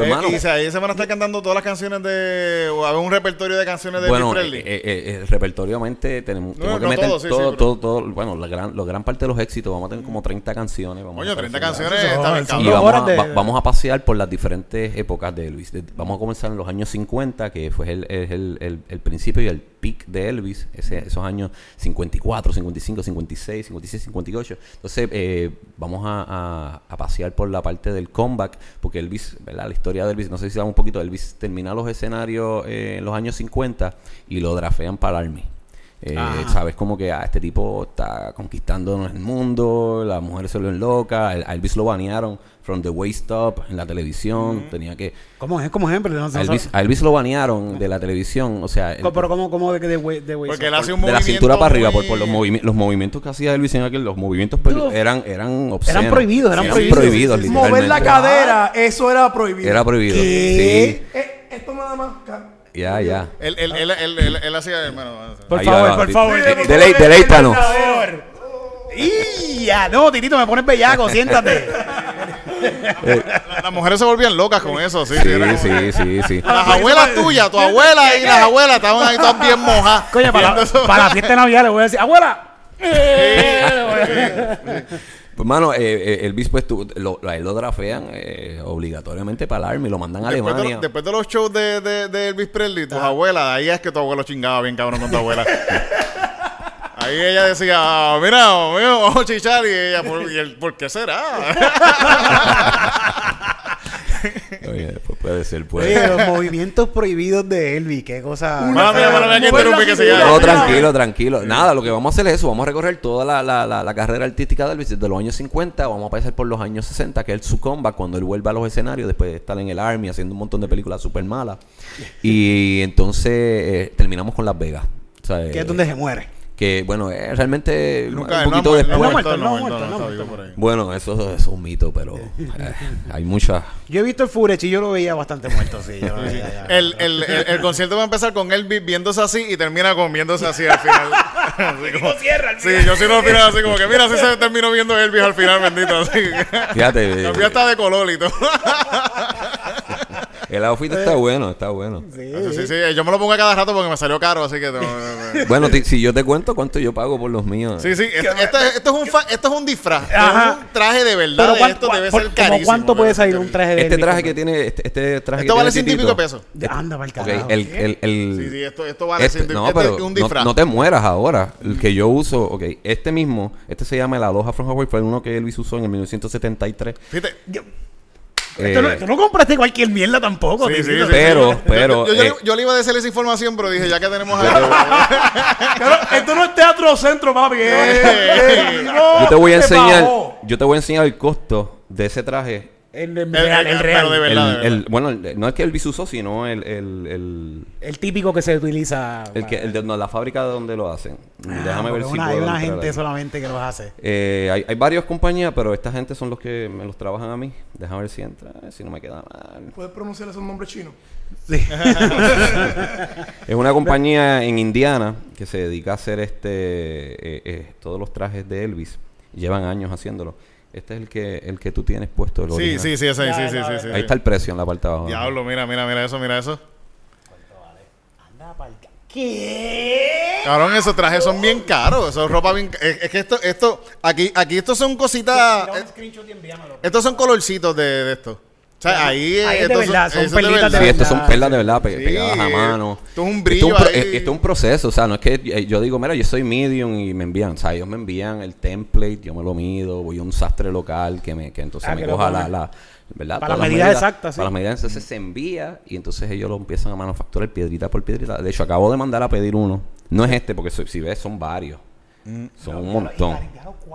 Pues,
Eh,
mano,
y ahí se van a estar cantando todas las canciones de. O haber un repertorio de canciones de
bueno, eh,
Presley.
eh, eh, repertoriamente tenemos,
No,
tenemos que
no
meter
todo, sí,
todo,
sí,
todo, todo, bueno, la gran, la gran parte de los éxitos, vamos a tener como 30 canciones. Vamos
Coño,
a estar
30
haciendo-
canciones está
Y vamos a,
de-
va- vamos a pasear por las diferentes épocas de. De- vamos a comenzar en los años 50, que fue el, el, el- el- el principio y el peak de Elvis, ese- esos años 54, 55, 56, 56, 58. Entonces, eh, vamos a, a- a pasear por la parte del comeback, porque Elvis. La historia de Elvis, no sé si sabemos un poquito, Elvis termina los escenarios eh, en los años 50 y lo drafean para Army. Eh. Sabes como que ah, este tipo está conquistando el mundo, las mujeres se lo enloca, a Elvis lo banearon from the waist up en la televisión, tenía que...
¿Cómo es? ¿Cómo es? No
A Elvis, a Elvis lo banearon de la televisión, o sea... el-
Pero ¿cómo, cómo de, de, de, de
Porque él hace un
de la
movimiento
cintura para arriba, por,
muy-
por los, movimi- los movimientos que hacía Elvis en aquel, los movimientos eran, eran obscenos.
prohibidos, eran
Sí,
prohibidos.
Mover la cadera, eso era prohibido.
Era prohibido.
¿Qué?
Eh, esto nada más.
Ya, ya.
Él, él, él, él, él, él hacía, bueno,
Por favor, por favor.
de-
Titito,
delei- deleítanos.
Por favor. ¡Y ya! No, Titito, me pones bellaco, siéntate.
la- las mujeres se volvían locas con eso, sí.
Sí, sí, sí, sí.
Las abuelas tuyas, tu abuela y las abuelas estaban ahí todas bien mojas.
Coño, para, para la fiesta de Navidad le voy a decir, ¡abuela!
Pues, mano, eh, eh, Elvis, pues, tú, lo, a él lo drafean eh, obligatoriamente para el Army, lo mandan a
Después
Alemania.
después de los shows de, de, de Elvis Presley, tus abuelas, ahí es que tu abuelo chingaba bien cabrón con tu abuela. Ahí ella decía, "Ah, mira, mira, vamos a chichar. Y ella, ¿por, y ¿por qué será?
Pues puede
Oye, los movimientos prohibidos de Elvis, qué cosa.
Que se llama.
No, tranquilo, tranquilo. Nada, lo que vamos a hacer es eso. Vamos a recorrer toda la, la, la, la carrera artística de Elvis desde los años 50. Vamos a pasar por los años 60, que es su comeback cuando él vuelve a los escenarios después de estar en el Army haciendo un montón de películas súper malas. Y entonces eh, terminamos con Las Vegas. O sea,
Que
eh,
es donde se muere.
Que, bueno, es realmente
Nunca,
un
no
poquito
muerto, no ha
después.
muerto,
No
no ha muerto, no
ha muerto.
Bueno, eso, eso es un mito, pero eh, hay muchas...
Yo he visto el Furech y yo lo veía bastante muerto, sí. yo lo veía ya.
El, el, el, el concierto va a empezar con Elvis viéndose así y termina con viéndose así al final. Así como- Sí, yo sí lo final así como que mira, así se terminó viendo Elvis al final, bendito. Así.
Fíjate,
Cambió hasta de color y todo.
el outfit está bueno, está bueno.
Sí.
Sí, sí, yo me lo pongo a cada rato porque me salió caro, así que... tengo-
Bueno, si yo te cuento cuánto yo pago por los míos.
Sí, sí, esto, esto es, esto es un esto es un disfraz,
Ajá.
es un traje de verdad,
Pero ¿cuánto,
esto debe
por-
ser carísimo.
¿cuánto puede salir un traje de
Este traje que tiene, este, este traje
Esto
que
vale ciento y pico pesos.
Anda, pa'l
Ok,
carajo.
el, el, el,
Sí, sí, esto, esto vale
este-
ciento y-
no,
este
pero
un
no,
disfraz.
no te mueras ahora. El que yo uso, ok, este mismo, este se llama el Aloha from Hawaii, fue uno que Elvis usó en el 1973.
Fíjate,
no,
Eh,
tú no compraste cualquier mierda tampoco.
Sí, sí,
Titito.
sí,
pero,
sí.
pero,
yo, yo,
eh,
le- yo le iba a decir esa información, pero dije, ya que tenemos a
Claro, esto no es teatro centro, papi. eh, eh, no,
yo te voy a
se
enseñar, yo te voy a enseñar el costo de ese traje.
El, el
El-
real,
el-
el
pero
real.
de
El,
verdad, de
el-
verdad.
bueno, el- no es que Elvis usó, sino el, el, el,
El típico que se utiliza.
el que, el de no, la fábrica de donde lo hacen. Déjame ver si puedo
hay una
entrar
gente
ahí.
solamente que los hace.
Eh, hay, hay varias compañías, pero esta gente son los que me los trabajan a mí. Déjame ver si entra, si no me queda mal.
¿Puedes pronunciar esos nombres chinos?
Sí.
Es una compañía en Indiana que se dedica a hacer este eh, eh, todos los trajes de Elvis. Llevan años haciéndolo. Este es el que el que tú tienes puesto. El
Sí, sí, sí, ese,
Ya,
sí, sí,
ya,
sí.
Ahí está el precio en la parte de abajo.
Diablo, mira, mira, mira eso, mira eso.
Anda pa'l ca- ¿Qué?
Cabrón, esos trajes son bien caros. Eso es ropa bien. Es, es que esto, esto, aquí, aquí estos son cositas.
Tira un screenshot y envíamelo.
Estos son colorcitos de, de esto. O sea, ahí.
Ahí es de verdad, son
es
perlitas de
Sí, estos son
verdad,
perlas de verdad pe-
Sí,
pegadas a mano.
esto es un
Esto es un, pro-
ahí.
es- esto es un proceso, o sea, no es que eh, yo digo, mira, yo soy medium y me envían, o sea, ellos me envían el template, yo me lo mido, voy a un sastre local que me que entonces
Ah,
me
que
coja la, la ¿verdad?
Para las medidas exactas, sí.
Para las medidas, entonces se envía y entonces ellos lo empiezan a manufacturar piedrita por piedrita. De hecho, acabo de mandar a pedir uno. No es este, porque si ves, son varios. Son un montón.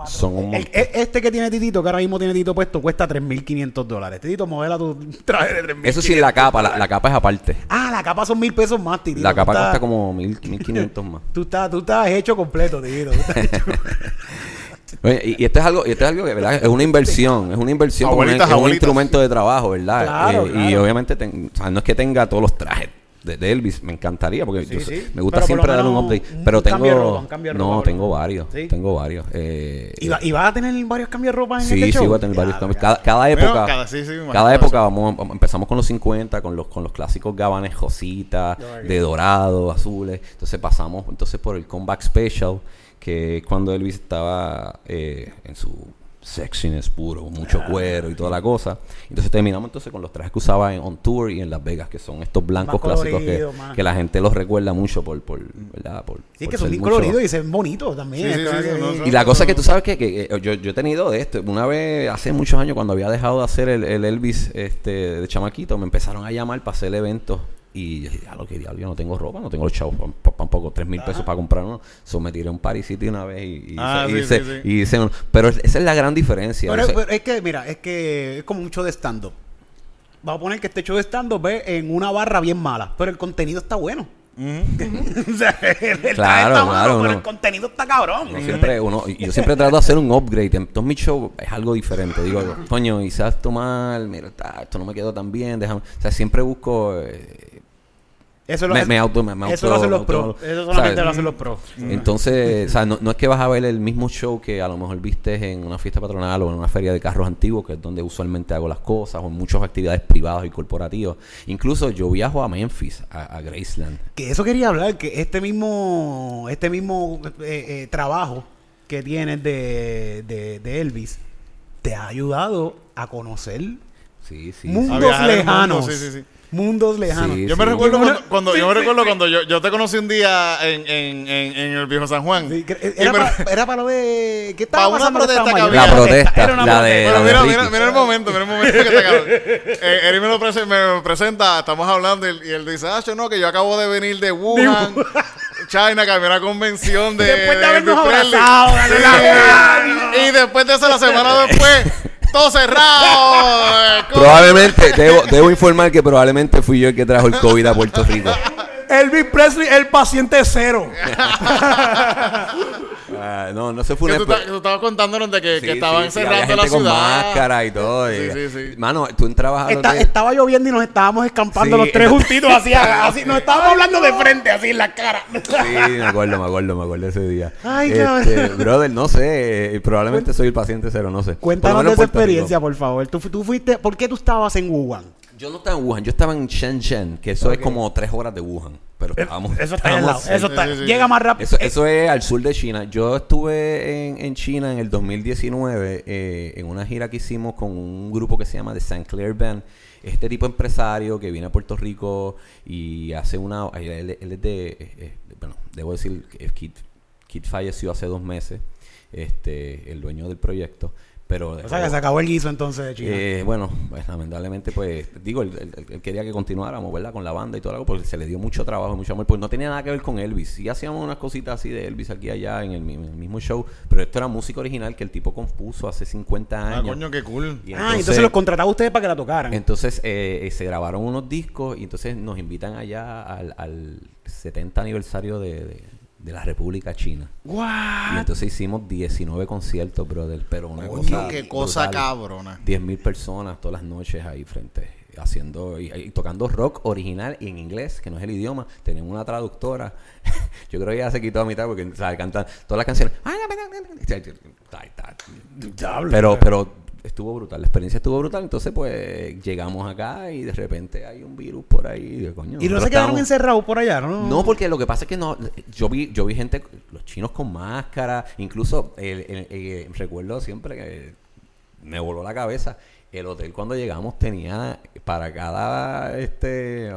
Son un
El-
montón.
este que tiene Titito, que ahora mismo tiene Tito puesto, cuesta 3.500 dólares. Titito, modela tu traje de 3.500.
Eso sí, la capa, la, la capa es aparte.
Ah, la capa son mil pesos más, Titito.
La capa cuesta como mil, 1500 más.
Tú estás, tú estás hecho completo, Titito. Tú estás hecho-
Oye, y, y esto es algo, y esto es algo que ¿verdad? es una inversión, es una inversión,
Abuelitas,
es un instrumento de trabajo, ¿verdad?
Claro,
Eh, Y obviamente ten- o sea, no es que tenga todos los trajes de, de Elvis, me encantaría, porque
Sí,
yo-
sí.
me gusta
Pero
siempre dar un update,
un
pero tengo
cambio de ropa, un cambio de ropa,
no, tengo varios,
Sí.
tengo varios. Eh,
¿Y, va- y vas a tener varios cambios de ropa en
Sí,
este show?
sí, voy a tener varios cambios. Cada, cada
Bueno,
época,
cada- sí, sí,
época vamos, empezamos con los 50, con los, con los clásicos gabanes rositas, de dorado, azules. Entonces pasamos entonces por el comeback special, que es cuando Elvis estaba eh, en su sexiness puro, mucho
Ah,
cuero y toda la cosa. Entonces terminamos entonces con los trajes que usaba en On Tour y en Las Vegas, que son estos blancos clásicos que, la gente los recuerda mucho por, por, ¿verdad? por
Sí,
por
que son bien
mucho-
coloridos y se ven bonitos también.
Sí, sí,
Es
sí, no,
y la cosa es que tú sabes que, que, yo, yo he tenido de esto. Una vez, hace muchos años, cuando había dejado de hacer el, el Elvis este, de chamaquito, me empezaron a llamar para hacer eventos Y yo dije, a lo que diablo, yo no tengo ropa, no tengo los chavos tampoco, tres mil pesos para comprar uno. So me tiré un Paris City una vez y, y
Ah,
hice-
sí,
hice-
sí, sí.
y hice un- Pero esa es la gran diferencia.
Pero,
o sea,
pero es que, mira, es que es como un show de stand-up. Vamos a poner que este show de stand-up es en una barra bien mala, pero el contenido está bueno. o sea, está,
Claro,
está malo,
claro,
pero
no.
el contenido está cabrón.
Uno siempre, uno, yo siempre trato de hacer un upgrade. En todos mis shows es algo diferente. Digo, coño, quizás esto mal, mira, esto no me quedó tan bien, déjame. O sea, siempre busco. eh,
Eso lo,
me,
es-
me auto, me, me
eso
auto-
lo hacen los
auto-
pros. Eso solamente
¿sabes?
lo hacen los pros.
Entonces, o sea, no, no es que vas a ver el mismo show que a lo mejor viste en una fiesta patronal o en una feria de carros antiguos, que es donde usualmente hago las cosas, o en muchas actividades privadas y corporativas. Incluso yo viajo a Memphis, a, a Graceland.
Que eso quería hablar, que este mismo, este mismo eh, eh, trabajo que tienes de, de, de Elvis te ha ayudado a conocer
Sí, sí.
mundos
A mundo,
lejanos.
sí, sí, sí.
Mundos lejanos.
Sí,
Yo me
sí.
recuerdo cuando, cuando-
Sí,
yo me
sí,
recuerdo
sí.
cuando yo, yo te conocí un día en, en, en, en el viejo San Juan.
Era,
me-
para, era para lo de... ¿Qué estaba
Pa' una
pasando? que
protesta que había.
La protesta,
Era una
la de- la
mira, mira, mira el momento, mira el momento que te cabrón. Eh, Eric me lo prese- me presenta, estamos hablando y él, y él dice, ah, yo no, que yo acabo de venir de Wuhan, China, que había una convención de
Después de habernos
Elvis Presley".
abrazado.
Y después de eso, la semana después, todo cerrado.
Probablemente, debo, debo informar que probablemente fui yo el que trajo el COVID a Puerto Rico.
Elvis Presley, el paciente cero.
Ah, no, no se fue
que tú, estabas contándonos de que,
Sí,
que estaban
sí, sí, había
cerrando la
gente con
ciudad.
máscara y todo. y-
Sí, sí, sí.
Mano, tú entrabas a los
Está- estaba lloviendo y nos estábamos escampando
Sí.
los tres juntitos así, así. Nos estábamos hablando de frente, así en la cara.
Sí, me acuerdo, me acuerdo, me acuerdo ese día.
Ay,
Este,
cabrón.
brother, no sé, eh, probablemente soy el paciente cero, no sé. Por lo
Cuéntanos de esa
en Puerto Rico.
experiencia, por favor. Tú, tú fuiste, ¿Por qué tú estabas en Wuhan?
Yo no estaba en Wuhan, yo estaba en Shenzhen, que eso es como tres horas de Wuhan. Pero estábamos,
Eso está ahí al lado.
estábamos
Eso está.
sí, sí, sí.
Llega más rápido.
Eso, eso es al sur de China. Yo estuve en, en China en el 2019 eh, en una gira que hicimos con un grupo que se llama The St. Clair Band. Este tipo de empresario que viene a Puerto Rico y hace una... Él, él es de... eh, eh, bueno, debo decir que Kit, Kit falleció hace dos meses, este el dueño del proyecto. Pero
O sea, que se acabó el guiso entonces de China.
eh, bueno, pues lamentablemente, pues, digo, él, él- él quería que continuáramos, ¿verdad? Con la banda y todo algo, porque se le dio mucho trabajo, mucho amor, pues no tenía nada que ver con Elvis. Sí hacíamos unas cositas así de Elvis aquí y allá en el, mi- en el mismo show, pero esto era música original que el tipo compuso hace 50
Ah,
años.
coño, qué cool.
Y
ah, entonces los contrataba ustedes para que la tocaran.
entonces eh, eh, se grabaron unos discos y entonces nos invitan allá al, al 70 aniversario de, de- de la República China. Y
What?
entonces hicimos 19 conciertos, brother, pero una
Coño,
cosa
qué cosa
brutal.
cabrona.
10.000 personas todas las noches ahí frente, haciendo y, y tocando rock original y en inglés, que no es el idioma. Tenemos una traductora. Yo creo que ya se quitó a mitad porque sabe cantar todas las canciones. Pero, pero estuvo brutal, la experiencia estuvo brutal. Entonces, pues llegamos acá y de repente hay un virus por ahí. Y, coño,
Y no se quedaron encerrados por allá, ¿no?
no, porque lo que pasa es que no, yo vi, yo vi gente, los chinos con máscara, incluso el, el- el- recuerdo siempre que me voló la cabeza. El hotel cuando llegamos tenía para cada este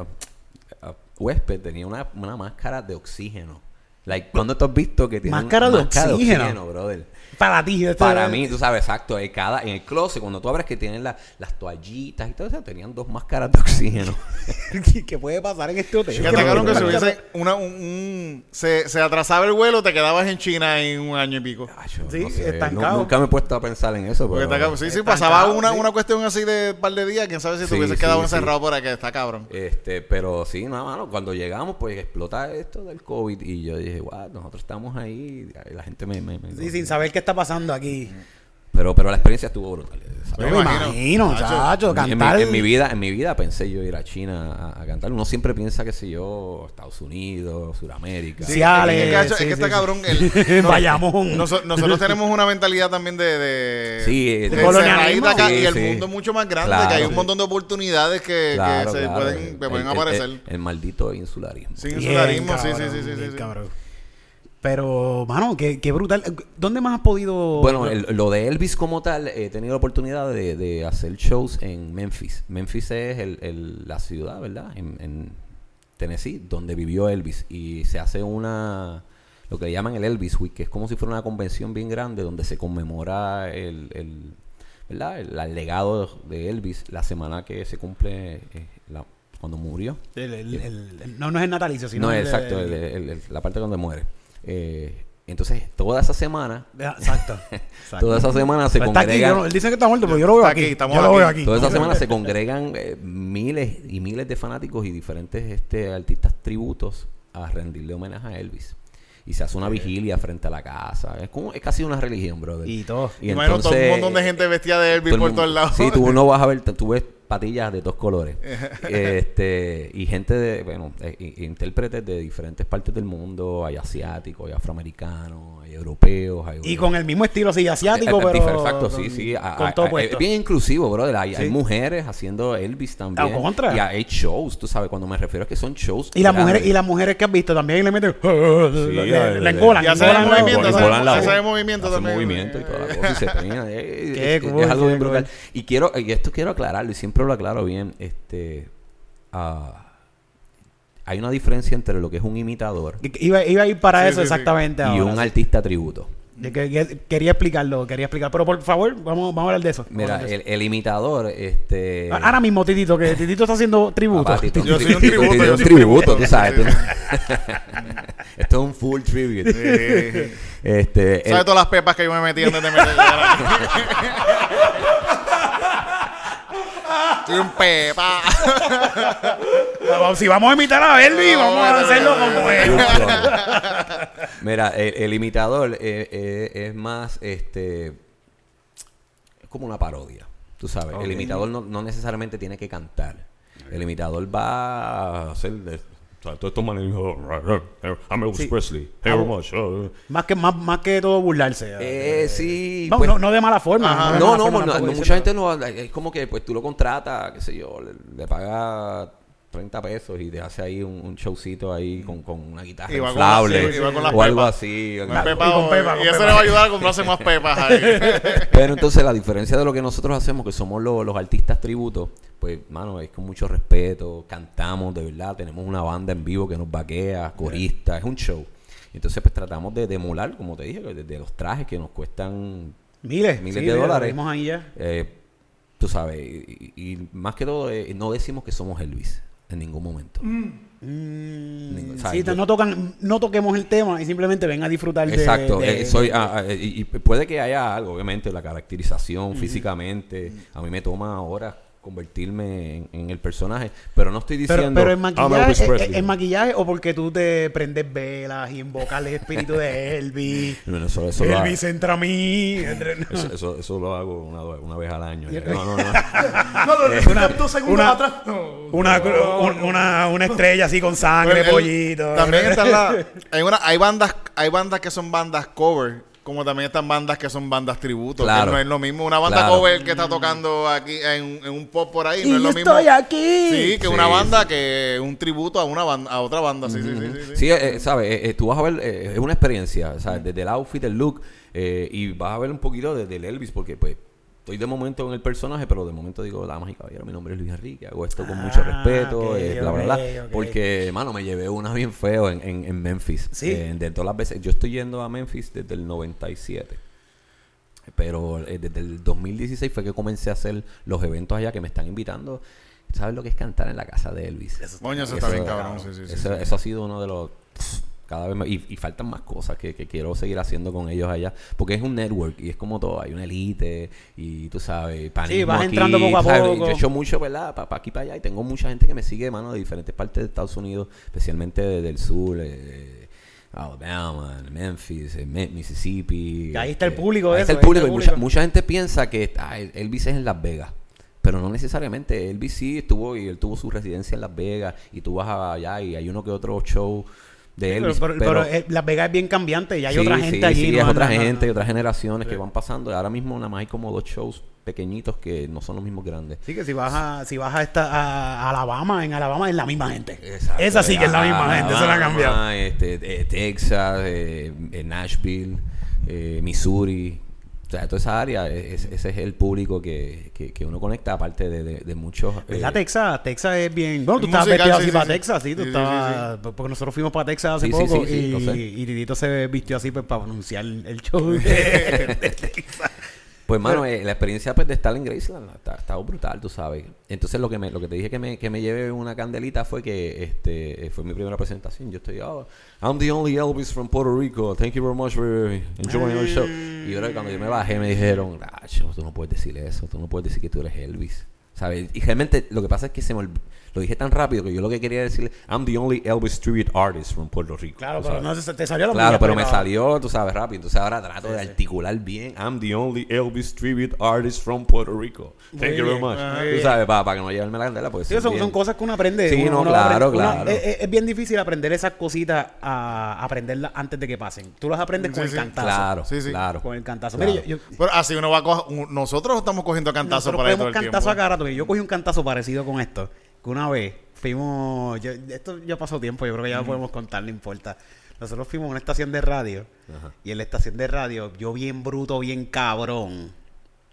huésped tenía una, una máscara de oxígeno. Like, cuando tú has visto que tiene
Máscara de oxígeno.
brother?
Para ti. este-
Para mí, tú sabes, exacto, en cada, en el closet, cuando tú abres que tienen la- las toallitas y todo eso, tenían dos máscaras de oxígeno.
¿Qué puede pasar en este hotel?
Que si
no.
hubiese una, un, un- se, se atrasaba el vuelo, te quedabas en China en un año y pico.
Acho,
Sí,
no sé,
estancado.
nu- nunca me he puesto a pensar en eso. Pero,
cabrón. sí, sí,
Estancado,
pasaba una,
sí.
una cuestión así de un par de días, quién sabe si te
Sí,
hubieses
sí,
quedado
sí.
encerrado por aquí, está cabrón.
Este, pero sí, no, mano, cuando llegamos, pues explota esto del COVID y yo dije, wow, nosotros estamos ahí, y la gente me... me- me-
Sí, sin saber qué está pasando aquí.
pero, pero la experiencia estuvo brutal.
Yo
Me imagino. Chacho,
chacho,
En mi,
cantar.
en mi vida, en mi vida pensé yo ir a China a, a cantar. Uno siempre piensa que si yo, Estados Unidos, Sudamérica.
Sí, Ale,
es que, cacho,
sí,
es que
sí,
está
sí.
cabrón. el- no-
Bayamón.
noso- nosotros tenemos una mentalidad también de. de
Sí,
de
de
colonialismo.
encerradita acá,
Sí,
y el
sí.
mundo es mucho más grande,
Claro,
que hay un
sí.
montón de oportunidades que, se
claro.
pueden,
El-
que pueden
el-
aparecer.
El, el maldito insularismo.
Bien,
insularismo, sí, sí,
cabrón,
sí, sí,
bien,
sí.
cabrón. Pero, mano, qué, qué brutal. ¿Dónde más has podido...?
Bueno, el- lo de Elvis como tal, he tenido la oportunidad de, de hacer shows en Memphis. Memphis es el- el- la ciudad, ¿verdad? En, en Tennessee, donde vivió Elvis. Y se hace una, lo que le llaman el Elvis Week, que es como si fuera una convención bien grande donde se conmemora el, el- ¿verdad? El, legado de Elvis la semana que se cumple, eh, la cuando murió.
El- no, no es el natalicio, sino
no, exacto, la parte donde muere. Eh, entonces, toda esa semana,
Exacto. exacto.
toda esa semana se
Pero aquí,
congregan,
no- él dice que está muerto, pero yo lo veo aquí.
aquí, estamos
yo lo veo
aquí.
toda esa semana se congregan eh, miles y miles de fanáticos y diferentes este, artistas tributos a rendirle homenaje a Elvis. Y se hace una vigilia frente a la casa. Es como, es casi una religión, brother.
Y todo.
Y
Imagino todo un
entonces,
montón de gente vestida de Elvis
todo el
por todos lados.
Sí, tú no vas a ver, tú ves patillas de dos colores. este Y gente de, bueno, i- intérpretes de diferentes partes del mundo. Hay asiáticos, hay afroamericanos, hay europeos. Hay
Y con el mismo estilo, sí, asiático,
Eh,
pero.
Exacto, sí,
con-
sí. a-
Con
a-
todo
a-
puesto.
Es bien inclusivo, brother. Hay, hay
Sí.
mujeres haciendo Elvis también.
Ah, contra.
Y hay shows, tú sabes. Cuando me refiero a que son shows.
Y las mujeres, y las mujeres que has visto también le meten. le, le engolan.
Y movimiento,
Engolan
hace-
la
hace
voz,
movimiento
hace
también.
movimiento y toda la cosa y se peina.
Qué
es, es
cool,
algo
qué
bien brutal.
cool.
Y quiero, y esto quiero aclararlo y siempre lo aclaro bien. Este, ah, hay una diferencia entre lo que es un imitador
Iba, iba a ir para
Sí,
eso
sí, sí.
exactamente.
y
ahora,
un
sí.
artista tributo.
Yo que- que- quería explicarlo, quería explicar. Pero por favor, vamos, vamos a hablar de eso.
Mira,
hablar de eso.
el, el imitador, este.
Ah, Ahora mismo, Titito, que Titito está haciendo tributo.
Papá, Tito,
Yo
un
soy un
tri-
tributo,
Tito,
yo
un
soy
tributo,
tributo.
tú sabes. Tú- Esto es un full tribute.
Sí.
Este, el-
¿Sabes todas las pepas que yo me metí antes de meter? Soy un pepa.
Si vamos a imitar a Elvis, vamos a hacerlo como él.
Mira, el, el imitador eh, eh, es más, este, es como una parodia, tú sabes. El imitador no, no necesariamente tiene que cantar. El imitador va a hacer de, o sea, todos estos manes, I'm Elvis
Sí.
Presley, hey, much, uh,
Más que, más, más que todo burlarse.
eh, sí,
no,
pues-
no, no de mala forma.
Ajá.
de
No,
mala
no,
forma
no,
tampoco
no,
diciendo-
mucha gente no, es como que pues tú lo contratas, qué sé yo, le, le pagas 30 pesos y te hace ahí un, un showcito ahí con, con una guitarra
Y va con
inflable
sí, y con las
o algo así.
Con pepa,
y con pepa,
y
con
eso
pepa.
le va a ayudar a comprarse más pepas ahí.
Pero entonces la diferencia de lo que nosotros hacemos, que somos los, los artistas tributos, pues, mano, es con mucho respeto, cantamos de verdad, tenemos una banda en vivo que nos vaquea, corista, es un show. Entonces, pues tratamos de, de emular, como te dije, desde los trajes que nos cuestan
Miles,
miles
sí,
de dólares.
ahí ya.
eh, tú sabes, y, y- y más que todo, eh, no decimos que somos Elvis en ningún momento.
Mm,
sea,
sí,
yo-
no, tocan, no toquemos el tema y simplemente ven a disfrutar de-
Exacto,
de-
eh, soy, ah, ah, y, y puede que haya algo, obviamente, la caracterización físicamente. A mí me toma horas convertirme en, en el personaje, pero no estoy diciendo.
Pero, pero en
"I'm
maquillaje, eh,
Presley".
eh, en maquillaje o porque tú te prendes velas y invocas el espíritu de Elvis.
Bueno, eso, eso lo hago,
Elvis entra a mí. entre- no.
eso, eso- eso lo hago una, una vez al año. No, no, no.
No, no, no, dos segundos
una-
atrás.
Una, un- una, una estrella así con sangre, pollito.
También están la, hay, una, hay bandas hay bandas que son bandas cover, como también están bandas que son bandas tributo.
Claro.
Que no es lo mismo una banda
Claro.
cover que está tocando aquí en, en un pop por ahí.
Y
no es
yo
lo mismo.
estoy aquí.
Sí, que
Sí,
una banda
sí.
que un tributo a una banda, a otra banda. Sí, sí, sí, sí, sí.
Sí, eh, eh, sabes, Eh, eh, tú vas a ver, eh, es una experiencia, ¿sabes? Desde el outfit, el look, eh, y vas a ver un poquito de- del Elvis, porque pues estoy de momento en el personaje, pero de momento digo, damas y caballeros, mi nombre es Luis Enrique, hago esto con mucho
Ah,
respeto,
ok,
eh, bla, bla, bla, porque, hermano, me llevé una bien feo en, en, en Memphis.
Sí.
Eh, de todas las veces, yo estoy yendo a Memphis desde el 97. Pero eh, desde el 2016 fue que comencé a hacer los eventos allá que me están invitando. ¿Sabes lo que es cantar en la casa de Elvis?
Coño, eso
Eso-
está bien cabrón. Sí, sí, sí,
eso,
sí.
eso ha sido uno de los pff, cada vez más y, y faltan más cosas que, que quiero seguir haciendo con ellos allá porque es un network y es como todo hay una elite y tú sabes panismo
vas
aquí,
entrando poco a
¿sabes?
poco.
yo he hecho mucho verdad para aquí para allá y tengo mucha gente que me sigue mano de diferentes partes de Estados Unidos especialmente de- del sur eh, Alabama, Memphis, eh, Mi- Mississippi.
Y ahí está el
este,
público de
ahí está
eso,
el público.
está
y mucha, mucha gente piensa que ah, Elvis es en Las Vegas. Pero no necesariamente. Elvis sí estuvo y él tuvo su residencia en Las Vegas. Y tú vas allá y hay uno que otro show de
Pero,
Elvis.
pero- pero, eh, Las Vegas es bien cambiante y hay
Sí,
otra
sí,
gente allí.
sí,
no
es otra gente y otras generaciones que van pasando. Ahora mismo nada más hay como dos shows pequeñitos que no son los mismos grandes.
Sí, que si vas a, si vas a, esta, a Alabama, en Alabama es la misma gente.
Exacto.
Esa sí que es la misma gente, eso no ha cambiado.
Este, eh, Texas, eh, eh, Nashville, eh, Missouri. O sea, toda esa área, es- ese es el público que, que, que uno conecta, aparte de, de, de muchos. eh,
¿Verdad, Texas? Texas es bien. Bueno, tú
Es
estabas vestido
sí,
así
sí,
para
sí.
Texas, sí. Tú
Sí, sí,
estabas. Porque nosotros fuimos para Texas hace poco
sí, sí,
y,
lo sé.
y Titito se vistió así pues, para anunciar el show de, de Texas.
Pues, mano, eh, la experiencia pues, de estar en Graceland está brutal, tú sabes. Entonces, lo que me, lo que te dije que me, que me lleve una candelita fue que este eh, fue mi primera presentación. Yo estoy, oh, I'm the only Elvis from Puerto Rico. Thank you very much for enjoying our show. Y que cuando yo me bajé me dijeron, Racho, tú no puedes decir eso, tú no puedes decir que tú eres Elvis. ¿Sabes? Y realmente lo que pasa es que se me olv- lo dije tan rápido que yo lo que quería decirle, I'm the only Elvis tribute artist from Puerto Rico.
Claro, pero
sabes.
no se- te salió la
Claro, pero me salió, tú sabes, rápido. Entonces ahora trato de articular bien. I'm the only Elvis tribute artist from Puerto Rico. Thank you very much. Tú
bien.
sabes, para, para que no llevarme la candela, pues.
Sí,
son
cosas que uno aprende.
Sí,
Uno-
no,
uno
claro,
aprende-
claro.
es, es- es bien difícil aprender esas cositas a aprenderlas antes de que pasen. Tú las aprendes con
Sí,
el cantazo.
Claro,
Sí, sí.
claro.
Con el cantazo.
Claro.
Mire, yo, yo-
Pero así uno va a coger, nosotros estamos cogiendo
nosotros
por ahí todo el
cantazo
tiempo.
a cada rato. Yo cogí un cantazo parecido con esto. Que una vez fuimos. yo- esto ya pasó tiempo, yo creo que ya lo podemos contar, no importa. Nosotros fuimos a una estación de radio.
Ajá.
Y en la estación de radio, yo bien bruto, bien cabrón.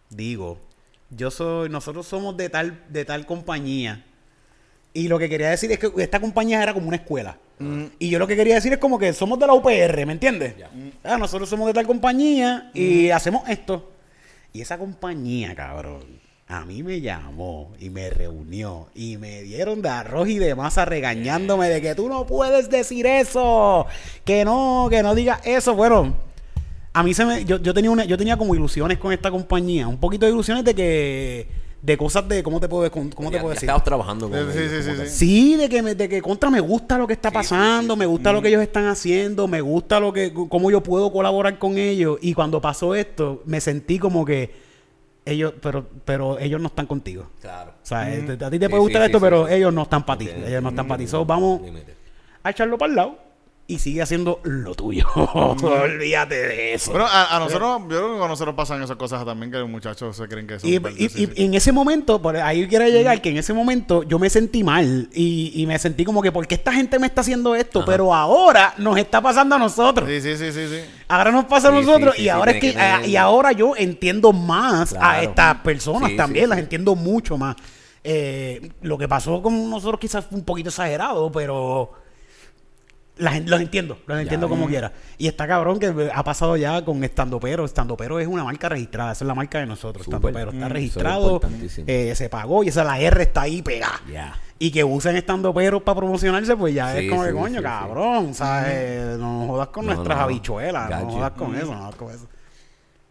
Digo, yo soy. Nosotros somos de tal, de tal compañía. Y lo que quería decir es que esta compañía era como una escuela. Y yo lo que quería decir es como que somos de la UPR, ¿me entiendes? Ah, nosotros somos de tal compañía y hacemos esto. Y esa compañía, cabrón, a mí me llamó y me reunió y me dieron de arroz y de masa regañándome de que tú no puedes decir eso, que no, que no digas eso. Bueno, a mí se me, yo, yo tenía una, yo tenía como ilusiones con esta compañía, un poquito de ilusiones de que, de cosas de, ¿cómo te puedo, cómo te
Ya-
puedo
ya
decir?
estabas trabajando con
Sí, sí,
ellos,
sí, sí, sí.
Sí, de que, me, de que contra me gusta lo que está
Sí, sí,
pasando,
sí,
me gusta lo que ellos están haciendo, me gusta lo que, cómo yo puedo colaborar con ellos. Y cuando pasó esto, me sentí como que ellos, pero, pero ellos no están contigo.
Claro.
O sea, eh, a ti te puede
sí,
gustar
sí,
esto,
sí,
pero
sí.
ellos no están para ti. Ellos no están para ti. So, vamos a echarlo para el lado y sigue haciendo lo tuyo. Olvídate de eso.
Bueno, a, a nosotros, yo creo que a nosotros pasan esas cosas también que los muchachos se creen que son
Y,
verdes,
y-
sí,
y-
sí.
y en ese momento, por ahí quiero llegar, que en ese momento yo me sentí mal y, y me sentí como que, ¿por qué esta gente me está haciendo esto? Pero ahora nos está pasando a nosotros.
Sí, sí, sí, sí, sí.
Ahora nos pasa a nosotros
sí,
y
sí,
ahora es que,
que
ah, y ahora yo entiendo más a estas personas
Sí,
también,
sí,
las
sí.
entiendo mucho más. Eh, lo que pasó con nosotros quizás fue un poquito exagerado, pero en- los entiendo, los entiendo como quiera. Y está cabrón que ha pasado ya con Estando Pero. Estando Pero es una marca registrada, esa es la marca de nosotros. Estando Pero está
Mm, es
registrado, eh, se pagó y esa la R está ahí pegada. Y que usen Estando Pero para promocionarse, pues ya
Sí,
es como que
sí,
coño,
sí, sí.
cabrón, ¿sabes? No jodas con
No,
nuestras
no, no.
habichuelas, no
Gacho.
jodas con eso, no jodas con eso.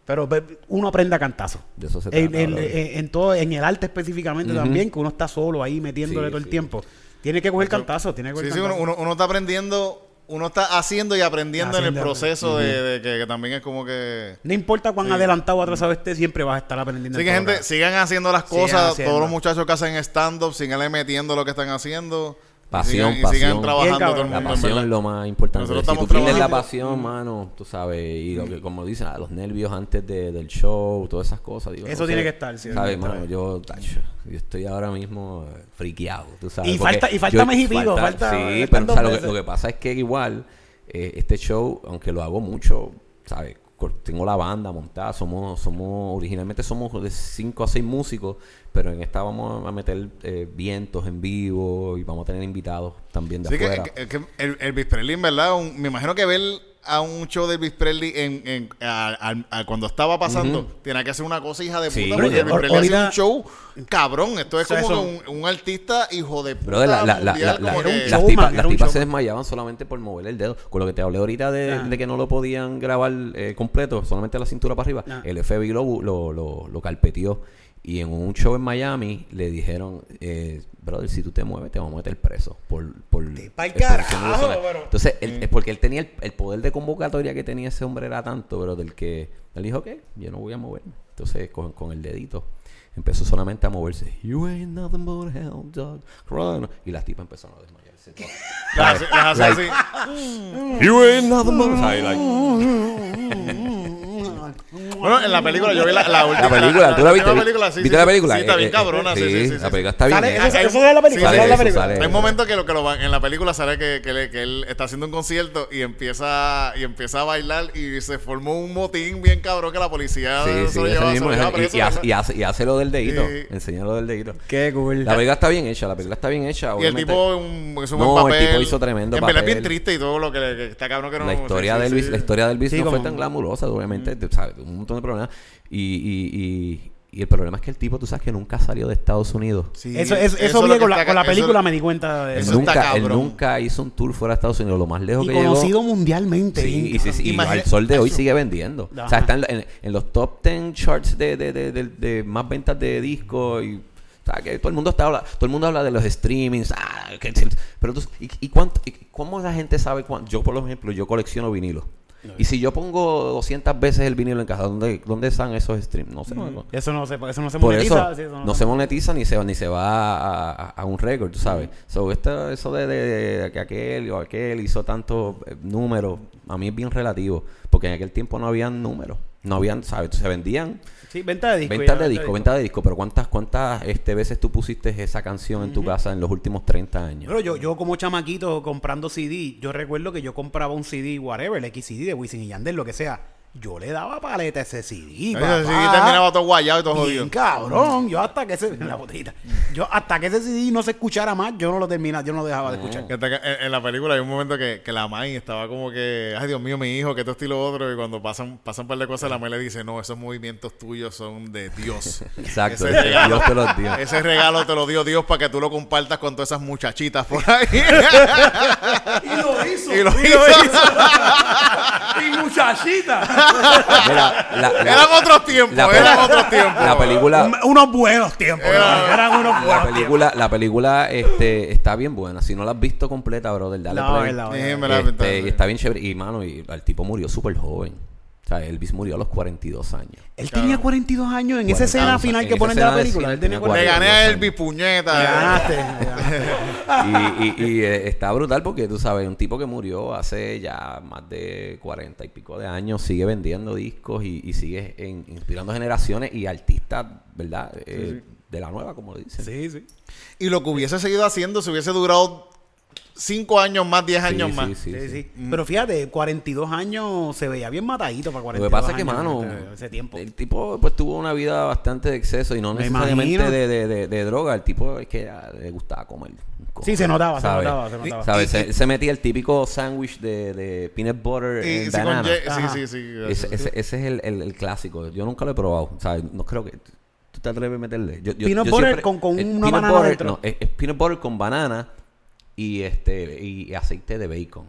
Pero uno aprende a cantazo.
De eso se
En,
trata,
en-
brother.
en- en todo, en el arte específicamente también, que uno está solo ahí metiéndole todo el tiempo. Tiene que coger cantazo, tiene que coger
Sí, sí, uno, uno, está aprendiendo, uno está haciendo y aprendiendo en el proceso de, de que, que también es como que...
No importa cuán adelantado o atrasado esté, siempre vas a estar aprendiendo.
Así que gente, sigan haciendo las cosas,
haciendo.
todos los muchachos que hacen stand-up, síganle metiendo lo que están haciendo. Y
Pasión,
sigan, y sigan
pasión.
trabajando todo el.
La
mundo. en
pasión es lo más importante.
Nosotros
si tú pierdes la pasión, mano, tú sabes, y lo que, como dicen, los nervios antes de- del show, todas esas cosas. Digo,
Eso
no
tiene
sé,
que estar, sí,
¿Sabes, mano? Yo, tacho, yo estoy ahora mismo eh, friqueado, tú sabes.
Y
porque
falta- y falta
yo-
mes y pico, falta-
Sí, pero o
dos
sea, lo, que, lo que pasa es que igual, eh, este show, aunque lo hago mucho, ¿sabes? Tengo la banda montada, somos, somos, originalmente somos de 5 a 6 músicos, pero en esta vamos a meter eh, vientos en vivo y vamos a tener invitados también de
Sí, que,
afuera.
que- que el, Elvis Presley, en verdad, un- me imagino que ver a un show de Elvis Presley en, en- a- al- al- cuando estaba pasando,
Ujú.
tenía que hacer una cosa hija de puta.
Sí,
porque Elvis Presley un show cabrón. Esto es
O sea,
como
eso-
un, un artista hijo de puta
la- la- la-
que-
las tipas, las se desmayaban solamente por mover el dedo. Con lo que te hablé ahorita de,
Ajá.
de que no lo podían grabar eh, completo, solamente la cintura para arriba.
Ajá.
El FBI lo, lo, lo, lo carpeteó. Y en un show en Miami le dijeron, eh, brother, si tú te mueves te vamos a meter preso. Por, por
carajo,
ilusional".
pero-
Entonces, él- es porque él tenía el, el poder de convocatoria que tenía ese hombre era tanto, pero del que él dijo que yo no voy a moverme. Entonces, con, con el dedito, empezó solamente a moverse. You ain't nothing but a hound dog. crying". Y las tipas empezaron a desmayarse.
las hace- así.
You ain't nothing but a like-
Bueno, en la película yo vi la, la última.
La película, ¿tú la viste?
película, sí,
¿Viste
sí,
la película?
Sí, está bien cabrona, sí, sí, sí. sí,
La película está
Sale-
bien.
eso, es la película.
Sale
la
sale
Hay momentos que lo que lo van, en la película sale que, que, le- que él está haciendo un concierto y empieza y empieza a bailar y se formó un motín bien cabrón que la policía
Sí,
se
sí,
lo lleva, se
mismo
lo lleva
el- y, y hace, y, hace, y hace lo del dedito.
Sí.
Enseña lo del dedito.
Qué cool.
La película está bien hecha, la película está bien hecha.
Y el tipo un, es un
No,
buen
el
papel.
tipo hizo tremendo
En verdad es bien
papel.
triste y todo lo que, está cabrón que no
la historia de Elvis, la historia de Elvis no fue tan glamurosa, obviamente. ¿Sabes? Un montón de problemas. Y, y, y, y el problema es que el tipo, tú sabes que nunca salió de Estados Unidos.
Sí,
Eso, eso, con la,
está
con la
ca- eso-
película, me di cuenta de
Él
Eso
nunca, él
cabrón.
nunca hizo un tour fuera de Estados Unidos. Lo más lejos
Y
que
conocido
llegó.
mundialmente.
Sí, y, sí, sí, y al sol de hoy sigue vendiendo. O sea, está en, en- en los top 10 charts de, de, de, de- de más ventas de discos y... O sea, que todo el mundo está habla, todo el mundo habla de los streamings, ah, que- pero tú, ¿y, y cuánto, y cómo la gente sabe cuánto? Yo, por ejemplo, yo colecciono vinilos. Y si yo pongo 200 veces el vinilo en casa, ¿dónde, dónde están esos streams? No sé.
Eso no se, eso no se
por
monetiza.
eso
sí, eso
no se monetiza ni se, ni se va a, a- a un récord, tú sabes. So, esto, eso de, de- de que aquel o aquel hizo tantos eh, números, a mí es bien relativo. Porque en aquel tiempo no habían números. No habían, ¿sabes? Se vendían
Sí, venta de disco.
ventas
ya,
de disco, venta de disco. Pero ¿cuántas, cuántas este, veces tú pusiste esa canción en tu casa en los últimos 30 años?
Pero yo, yo como chamaquito comprando CD, yo recuerdo que yo compraba un CD, whatever, el XCD de Wisin y Yandel, lo que sea. Yo le daba paleta a ese CD,
Ese sí terminaba todo guayado y todo jodido.
Bien cabrón. Yo hasta que ese... La botellita. Yo hasta que ese CD no se escuchara más, yo no lo terminaba, yo no lo dejaba de escuchar.
Que hasta que en, en la película hay un momento que, que la Mai estaba como que, ay Dios mío, mi hijo, que esto esto y lo otro. Y cuando pasan, pasan un par de cosas, la Mai le dice, no, esos movimientos tuyos son de Dios.
Exacto,
Ese regalo,
Dios te los dio.
ese regalo te lo dio Dios para que tú lo compartas con todas esas muchachitas por ahí.
Y lo hizo.
y lo hizo.
y muchachita.
Mira, la, la-
Eran otros tiempos,
la
eran
peli-
otros tiempos.
la película...
Un- Unos buenos tiempos.
Era-
¿no? Eran unos
La película, la película este, está bien buena. Si no la has visto completa, brother, dale
No,
play.
es la
Sí,
verdad.
me la-
Este, y está bien chévere. Y, mano, y el tipo murió súper joven. O sea, Elvis murió a los 42 años.
Él tenía 42 años en esa
42
escena final
en
que ponen de la película. Él tenía
tenía
Le
42
gané a. Elvis puñeta.
Me ganaste,
y y, y, eh, está brutal porque tú sabes, un tipo que murió hace ya más de 40 y pico de años, sigue vendiendo discos y, y sigue en- inspirando generaciones y artistas, ¿verdad? Eh, De la nueva, como le dicen.
Sí, sí.
Y lo que hubiese seguido haciendo se hubiese durado 5 años más, 10
Sí,
años
sí,
más.
sí,
Sí,
sí.
sí. Pero fíjate, 42 años se veía bien matadito para
Lo
42
que pasa es que,
años
mano,
este- ese tiempo.
el tipo pues tuvo una vida bastante de exceso y no
Me
necesariamente de, de, de, de droga. El tipo es que ah, le gustaba comer.
Sí, se notaba, se notaba, se notaba.
Se, se metía el típico sándwich de, de peanut butter
Y-
en
sí, con
banana.
sí, sí, sí.
Ese, ese, ese es el, el, el clásico. Yo nunca lo he probado. ¿sabes? No creo que... ¿Tú te atreves a meterle? Yo, yo-
Peanut
yo
butter
siempre-
con- con
el
una banana
butter,
dentro.
No, es, es peanut butter con banana y este y aceite de bacon.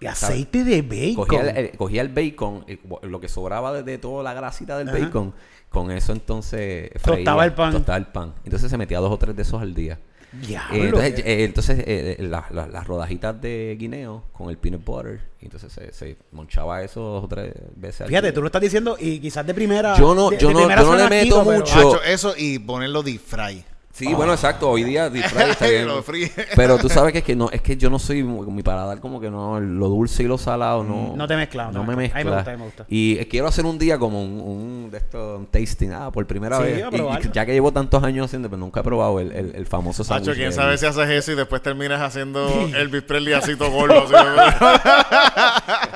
Y aceite de bacon.
Cogía el, el- cogía el bacon, eh, lo que sobraba de, de toda la grasita del
Ajá.
bacon, con eso entonces
Tostaba
freía,
el pan.
Tostaba el pan. Entonces se metía dos o tres de esos al día.
Diablo,
Eh, entonces,
que-
eh, entonces eh, eh, la- la- las rodajitas de guineo con el peanut butter. Y entonces se, se monchaba eso dos o tres veces al
Fíjate, tú lo estás diciendo y quizás de primera.
Yo no-
de-
yo
de
no- yo no le meto
pero-
mucho.
Hacho, eso y ponerlo deep fry.
Sí, bueno, exacto. Hoy día deep fry está bien.
Lo fríe.
Pero tú sabes que es que no, es que yo no soy mi paladar como que no, lo dulce y lo salado no.
Mm, no te mezcla, no
No me
mezcla.
mezcla.
A mí me gusta, a mí me gusta.
Y eh, quiero hacer un día como un, un de estos un tasting, ah, por primera
Sí,
vez.
a
Y- ya que llevo tantos años haciendo, pero nunca he probado el, el, el famoso sándwich.
Hacho, quién
de-
sabe si haces eso y después terminas haciendo Elvis Presley así todo gordo. así.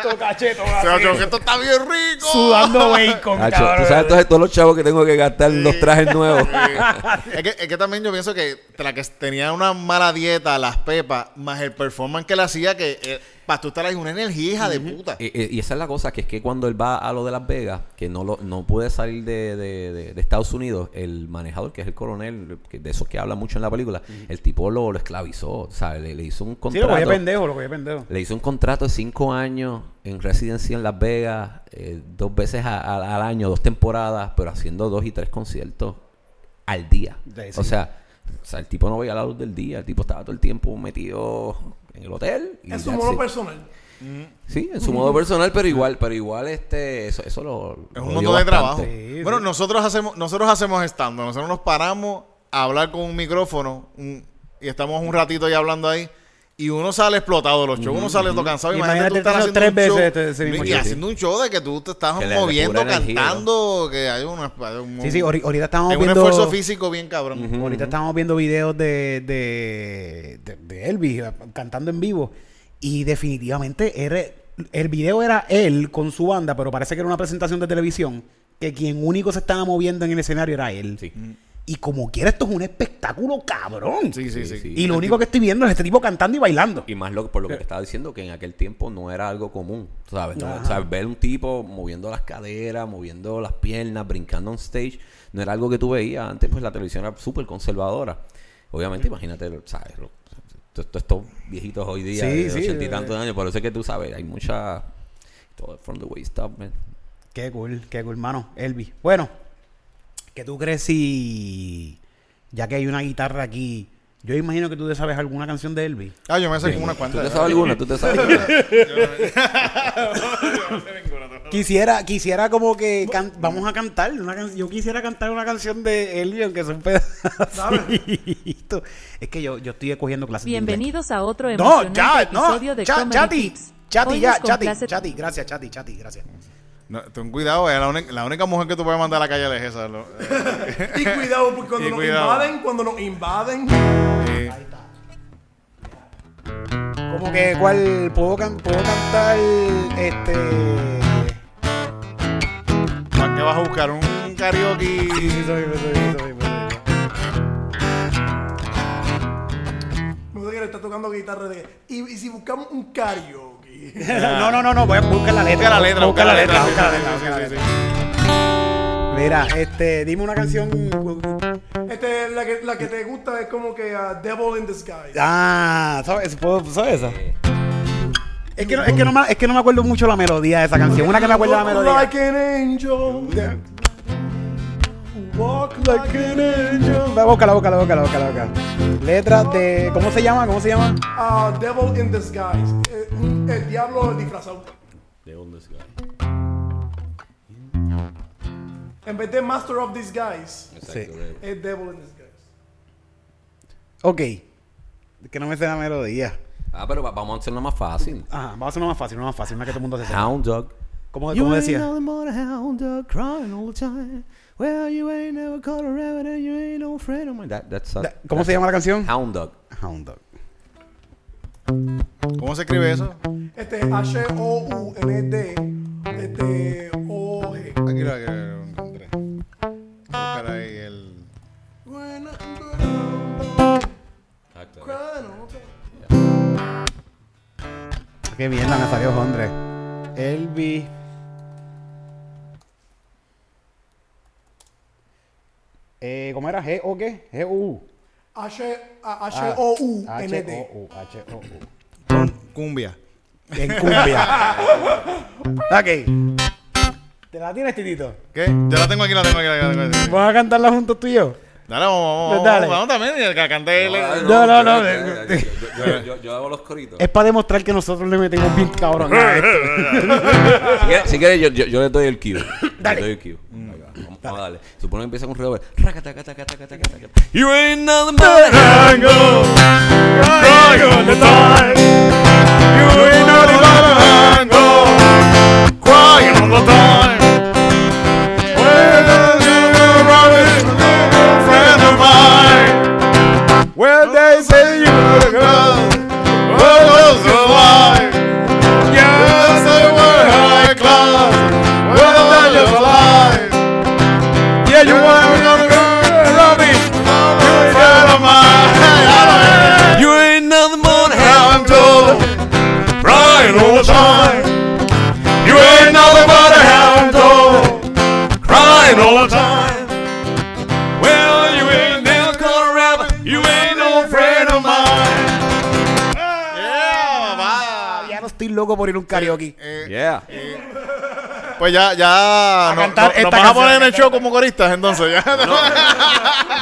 Todo cacheto,
Hacho, que esto está bien rico.
Sudando bacon,
Hacho,
cabrón.
tú sabes entonces todos los chavos que tengo que gastar los trajes nuevos.
es, que, es que también yo pienso que la que tenía una mala dieta, las pepas, más el performance que le hacía, que eh, para tú estar ahí una energía hija de puta.
Y, y- esa es la cosa, que es que cuando él va a lo de Las Vegas, que no lo, no puede salir de, de- de- de Estados Unidos, el manejador, que es el coronel, que de esos que habla mucho en la película, el tipo lo, lo esclavizó, ¿sabes? Le, le hizo un
Sí, lo
contrato.
pendejo, lo pendejo.
le hizo un contrato de cinco años en residencia en Las Vegas, eh, dos veces a- a- al año, dos temporadas, pero haciendo dos y tres conciertos al día. O sea, o sea, el tipo no veía la luz del día, el tipo estaba todo el tiempo metido en el hotel. y
En su modo
it.
personal.
Sí, en su modo personal, pero igual, pero igual este, eso, eso lo,
Es
lo
un
dio
mundo de trabajo.
Sí,
bueno,
sí.
nosotros hacemos nosotros hacemos stand Nosotros nos paramos a hablar con un micrófono un- y estamos un ratito ahí hablando ahí. Y uno sale explotado de los shows, uno sale todo cansado. Imagínate tú
Imagínate
estar
haciendo tres
un show,
veces este- ese mismo
y
show.
haciendo un show de que tú te estás
Que le- le
moviendo,
pura energía,
cantando, que hay, una, hay un,
Sí, sí, ahori- ahorita estamos
hay un
viendo.
esfuerzo físico bien cabrón.
Ahorita estamos viendo videos de, de, de, de Elvis eh, cantando en vivo. Y definitivamente era- el video era él con su banda, pero parece que era una presentación de televisión. Que quien único se estaba moviendo en el escenario era él.
Sí.
Y como quiera, esto es un espectáculo cabrón.
Sí, sí, sí.
Y lo único que estoy viendo es este tipo cantando y bailando.
Y más lo, por lo que te estaba diciendo, que en aquel tiempo no era algo común, ¿sabes? No, o sea, ver un tipo moviendo las caderas, moviendo las piernas, brincando on stage, no era algo que tú veías. Antes, pues la televisión era súper conservadora. Obviamente, imagínate, ¿sabes? Lo- Todos estos viejitos hoy día,
Sí,
de
sí,
ochenta y
eh.
tantos años, por eso es que tú sabes, hay mucha... Todo from the waist up, man.
Qué cool, qué cool, mano. Elvi. Bueno, ¿qué tú crees si, ya que hay una guitarra aquí, yo imagino que tú te sabes alguna canción de Elvi?
Ah, yo me sé como una
¿Tú
cuanta.
te sabes alguna? ¿Tú te sabes alguna?
Quisiera, quisiera como que can- vamos a cantar una can- yo quisiera cantar una canción de Elvi aunque son pedacitos. Es que yo, yo estoy cogiendo clases de inglés.
Bienvenidos a otro
No,
emocionante
ya, no,
episodio de
cha-
Comedy
Chati,
Tips.
Chati,
Hoy
ya,
nos
Chati,
complace-
Chati, gracias, Chati, Chati, gracias.
No, ten cuidado, la, única, la única mujer que tú puedes mandar a la calle es esa. lo- eh,
Y cuidado, porque cuando
Y
nos
cuidado.
invaden, cuando nos invaden,
eh,
Como que, ¿cuál? ¿Puedo, can- puedo cantar este.
¿Para qué vas a buscar? ¿Un karaoke?
me gusta que le está tocando guitarra de. Y, y si buscamos un karaoke.
no, no, no, no, voy a buscar la letra.
Busca la letra,
busca la letra, busca la letra, busca la. Mira, este, dime una canción.
Este, la que, la que te gusta es como que uh, Devil in Disguise.
Ah, ¿sabes? ¿Puedo- ¿Sabes esa? Es que, no, es, que no me, es que no me acuerdo mucho la melodía de esa canción. Una que me acuerdo la melodía.
Like an angel. Walk like an angel.
La boca, la boca, la boca, la boca, la boca. Letras de. ¿Cómo se llama? ¿Cómo se llama?
Uh, Devil in Disguise. Eh, un- el diablo disfrazado.
¿De dónde es, guy?
En vez de Master of Disguise,
Sí.
es Devil in Disguise.
Ok. Es que no me sé la melodía.
Ah, pero va- vamos a hacerlo más fácil.
Ajá, vamos a hacer una más fácil, una más fácil, una que todo el mundo se sepa.
Hound dog.
¿Cómo, cómo decía?
Well, you ain't never caught a rabbit and you ain't no friend of mine. That, that's a-
¿Cómo se llama la canción?
Hound dog.
Hound Dog.
¿Cómo se escribe eso?
Este es H-O-U-N-D. Este O-G.
Aquí lo, aquí lo encontré. Voy a buscar ahí el.
Qué mierda me salió, André. Elvi. Eh, ¿Cómo era? ¿G o qué? G o U.
H-O-U-N-D.
H-O-U. H-O-U.
Cum- Cumbia.
En cumbia. ok. ¿Te la tienes, Titito?
¿Qué? Yo la tengo aquí, la tengo aquí, la tengo aquí.
¿Vamos a cantarla juntos tú y yo?
Dale, vamos, vamos,
Pues
vamos.
dale.
Vamos también, y que cante
No, no, no.
Yo, hago los coritos.
Es para demostrar que nosotros le metemos bien cabrón a esto.
Si quieres, si quieres, yo, yo, yo le doy el cue.
Dale.
Le doy el cue. Vamos, vamos a darle. Supone que empieza con un revólver. Racatacatacatacatacata. You ain't nothing but a
Crying all the time. Well, friend of mine. Well, they say you're a girl. Crying all the time. You ain't nothing but a hound dog, crying all the time. Well, you ain't never gonna rabbit, you ain't no friend of mine. Yeah, va.
Ya no estoy loco por ir a un karaoke.
Yeah.
Pues ya, ya. no-
cantar
no- nos vas a poner en el show como coristas, entonces ya.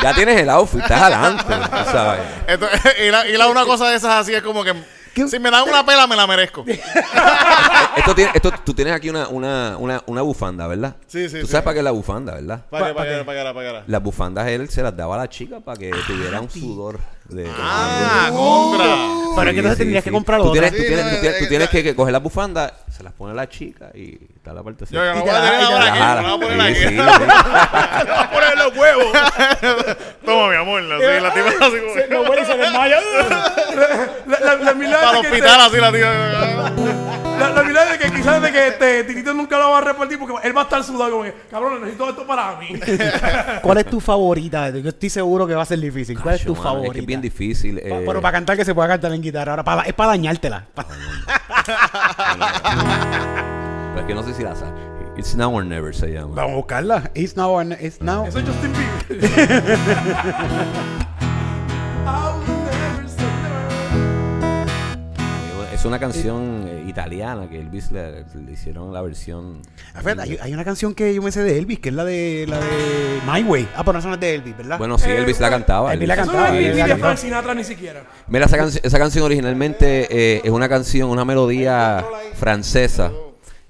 Ya tienes el outfit, estás adelante. ¿Sabes?
Esto- y, la, y la una cosa de esas así es como que.
¿Qué?
Si me dan una pela, me la merezco.
Esto tiene, esto, tú tienes aquí una, una, una, una bufanda, ¿verdad?
Sí, sí,
Tú
sí.
sabes para qué es la bufanda, ¿verdad?
Para que, para que, para que, para que.
Las bufandas él se las daba a la chica para que tuviera un sudor de.
Ah, compra.
Pero es que entonces tendrías que comprar
tú
otra.
tienes, tú
Sí,
tienes,
no,
tú tienes, tú
eh,
tienes
eh,
que, que coger las bufandas, se las pone la chica y está la parte
Yo, yo no
Y
voy a
la-
tener
y
ahora
la
aquí.
Jala.
No la voy a poner aquí. voy a poner los huevos. Toma, mi amor. Así, la tipa así como.
No, güey, se desmaya.
La, la, la mirada
Para el
de que
hospital, así la tía.
este- la, la mirada de que quizás de que este Titito nunca lo va a repartir porque él va a estar sudado como que, cabrón, necesito esto para mí.
¿Cuál es tu favorita? Yo estoy seguro que va a ser difícil. ¿Cuál es tu favorita?
Bien difícil.
Pa-
eh,
Pero para cantar que se pueda cantar en guitarra. Ahora, para- es para dañártela.
Pero es que no sé si la sabes. It's Now or Never se llama.
Vamos a buscarla. It's now. or- It's now.
Eso es Justin Bieber.
Es una canción eh, italiana que Elvis le, le hicieron la versión.
Ah, fíjate, hay, hay una canción que yo me sé de Elvis, que es la de la de My Way. Ah, pero no es de Elvis, ¿verdad?
Bueno, sí,
Eh,
Elvis la cantaba.
Elvis la cantaba,
no
Elvis
de. Frank Sinatra ni siquiera.
Mira, esa canción originalmente eh, es una canción, una melodía francesa.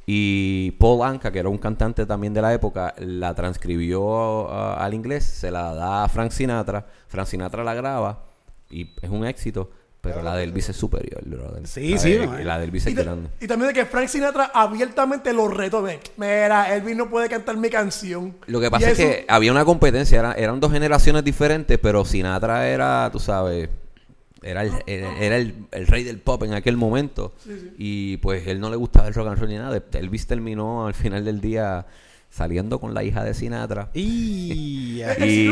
Y Paul Anka, que era un cantante también de la época, la transcribió ah, al inglés, se la da a Frank Sinatra. Frank Sinatra la graba y es un éxito, pero la de Elvis es superior, brother.
Sí,
la
sí,
de-
no, eh.
La de Elvis es
Y,
grande.
y también de que Frank Sinatra abiertamente lo retó de, mira, Elvis no puede cantar mi canción.
Lo que
Y
pasa es
eso-
que había una competencia, era- eran dos generaciones diferentes, pero Sinatra era, tú sabes, era el, era era el, el rey del pop en aquel momento. Y pues él no le gustaba el rock and roll ni nada. Elvis terminó al final del día saliendo con la hija de Sinatra.
Y...
Es que
Y-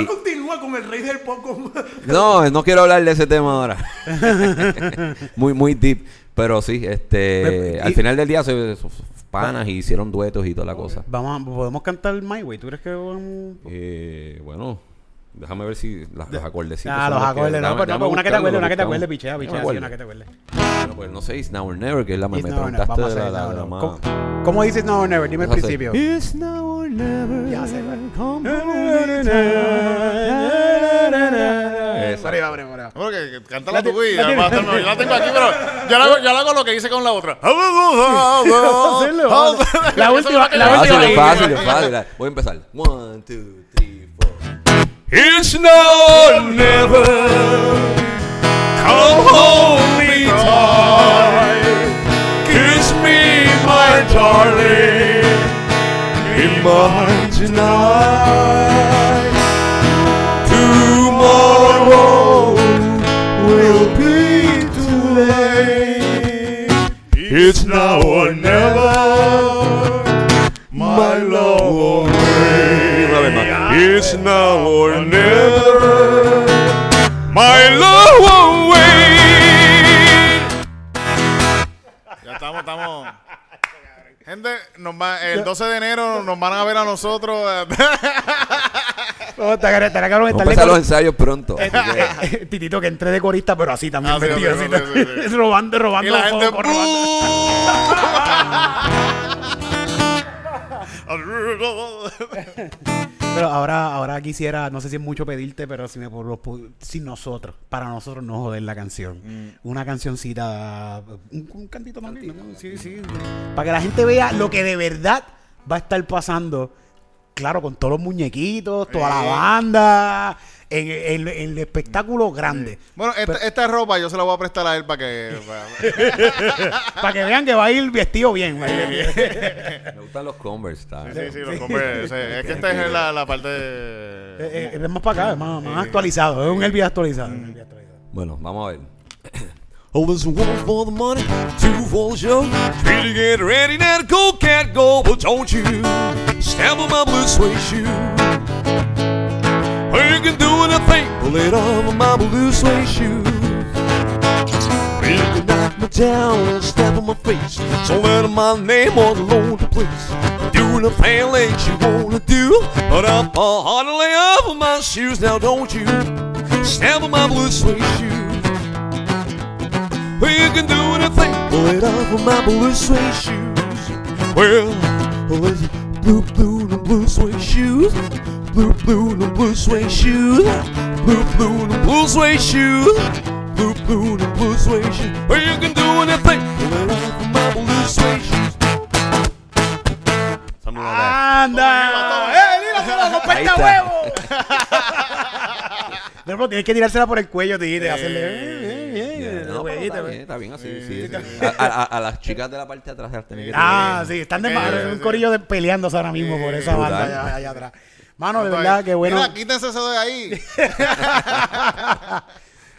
continúa con el rey del pop, con-
No, no quiero hablar de ese tema ahora. muy, muy deep. Pero sí, este,
Y-
al final del día se se- panas y hicieron duetos y toda la cosa.
Vamos a- podemos cantar My Way. ¿Tú crees que vamos-
Eh, bueno, déjame ver si las- los acordecitos.
Ah, los
que-
acordes, no, no, una que te
lo
una que te acuerdes, pichea,
me
pichea, una que te acuerdes.
Bueno, pues no sé, It's Now or Never, que es la me, me preguntaste de la, la más-
¿Cómo, cómo dices now or never? Dime el
Vamos a hacer,
principio.
It's now or never.
Ya sé, güey. Arriba, arriba, arriba.
Bueno, que, que cántala
La
tú y
la
yo la tengo aquí, pero yo la, hago- yo la hago lo que hice con la otra.
La última, la
Fácil,
última.
fácil, es fácil. Voy a empezar. One, two, three, four. It's now or never. Come hold me tight. Kiss me, my darling. In my tonight. Tomorrow will be too late. It's now or never. My love It's now or never. My love
estamos. Gente, nos va- el 12 de enero nos van a ver a nosotros. eh,
cabrón
Vamos a empezar los ensayos pronto. así que-
Eh, Titito que entre de corista, pero así también
así, así,
así. robando,
y
robando
la gente.
robando. Pero ahora, ahora quisiera, no sé si es mucho pedirte, pero si me si nosotros, para nosotros no joder la canción. Una cancioncita, un, un cantito también, ¿no? Sí, sí. Para que la gente vea lo que de verdad va a estar pasando. Claro, con todos los muñequitos, toda la banda, en, en- en el espectáculo grande.
Bueno, esta, esta ropa yo se la voy a prestar a él para que. para-
Para que vean que va a ir vestido bien.
Me gustan los Converse. está.
Sí, sí, los sí, es que esta es la, la parte.
Eh, eh, es más para acá, es más, más actualizado. Es un Elvis actualizado. un Elvis actualizado.
Bueno, vamos a ver. Oh, there's one for the money, two for the show. Three to get ready, now to go, can't go, but don't you stamp on my blue suede shoe. Well, you can do anything, pull it off of my blue suede shoe. You can knock me down and stamp on my face, so let my name the load the place. Doing a thing that you wanna do, but I'm hardly off of my shoes. Now don't you stamp on my blue suede shoe. Well, you can do anything, pull it off of my blue suede shoes. Well, well, it's blue, blue, and blue suede shoes. Blue, blue, and blue suede shoes. Blue, blue, and blue suede shoes. Blue, blue, and blue suede shoes. Well, you can do anything, pull it off of my blue suede shoes. Something like that.
¡Anda! ¡Eh, mira, se lo
Ahí
rompiste
está.
huevo! No, pero tienes que tirársela por el cuello, tijite, hacerle. eh, eh, eh,
No, pero
huevito,
está
eh.
bien, está bien así. sí, sí. A, a- a las chicas de la parte de atrás las tienen que
Ah, sí, están de
Sí,
madre, un
sí.
corillo de peleándose ahora mismo por esa
brutal.
banda allá, allá atrás. Mano, de verdad, que bueno.
Mira, quítense eso de ahí.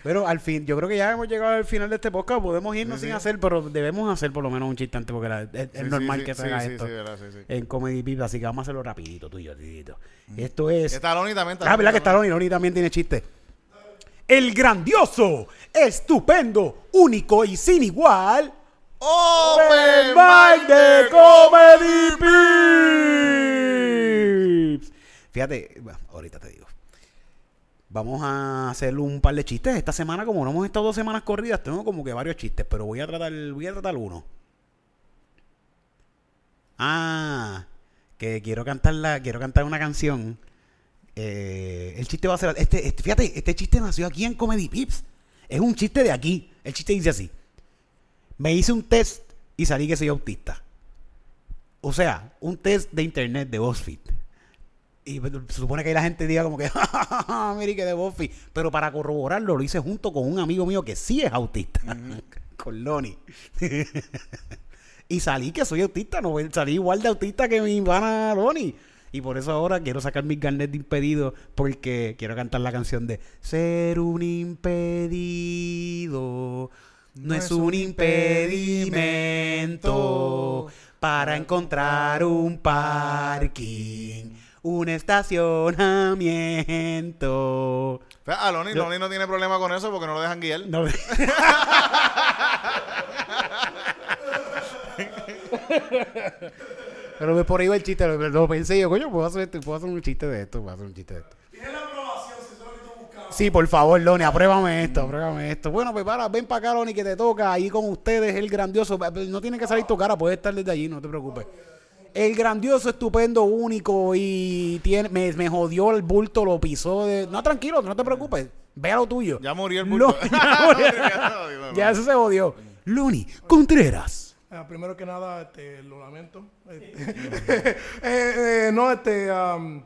Pero al fin, yo creo que ya hemos llegado al final de este podcast. Podemos irnos
Sí,
sin
sí.
hacer, pero debemos hacer por lo menos un chiste antes porque la- es, es
Sí,
normal
sí,
que
sí,
se haga
sí,
esto
sí, verdad, sí, sí.
en Comedy Pip, así que vamos a hacerlo rapidito, tú y yo, Titito. Esto es...
Está Loni también.
Ah, ¿verdad que está Loni? También tiene chiste. El grandioso, estupendo, único y sin igual...
¡Open
Open Mic de Comedy Pips. Fíjate, bueno, ahorita te digo. Vamos a hacer un par de chistes. Esta semana, como no hemos estado dos semanas corridas, tengo como que varios chistes, pero voy a tratar, voy a tratar uno. Ah, que quiero cantarla, quiero cantar una canción. Eh, el chiste va a ser, este, este- fíjate, este chiste nació aquí en Comedy Pips. Es un chiste de aquí. El chiste dice así. Me hice un test y salí que soy autista. O sea, un test de internet de BuzzFeed. Y pues, se supone que ahí la gente diga como que, mire que de BuzzFeed. Pero para corroborarlo, lo hice junto con un amigo mío que sí es autista. con Loni. y salí que soy autista, no salí igual de autista que mi pana Loni. Y por eso ahora quiero sacar mi carnet de impedido porque quiero cantar la canción de Ser un impedido no es un impedimento para encontrar un parking, un estacionamiento.
A Loni, Loni no tiene problema con eso porque no lo dejan guiar.
No. Pero me por ahí va el chiste, lo, lo pensé yo, coño, puedo hacer, esto, puedo hacer un chiste de esto, puedo hacer un chiste de esto.
Tienes la aprobación, si eso es lo que tú buscabas.
Sí, por favor, Loni, apruébame esto, apruébame esto. Bueno, pues para, ven para acá, Loni, que te toca. Ahí con ustedes, el grandioso. No tiene que salir tu cara, puedes estar desde allí, no te preocupes. El grandioso, estupendo, único y tiene, me, me jodió el bulto, lo pisó. De... No, tranquilo, no te preocupes. Ve a lo tuyo.
Ya murió el
Lo-
bulto.
ya murió. ya eso se jodió. Loni Contreras.
Ah, primero que nada, este, lo lamento. Este, eh, eh, no, este, am,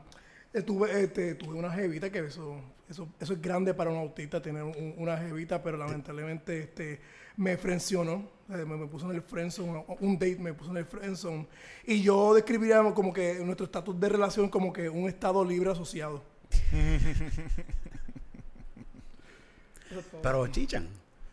eh, tuve, este, tuve una jevita que eso, eso, eso es grande para un autista tener un- una jevita, pero lamentablemente este, me frencionó, eh, me, me puso en el friendzone, un date me puso en el friendzone. Y yo describiría como que nuestro estatus de relación como que un estado libre asociado.
Pero chichan.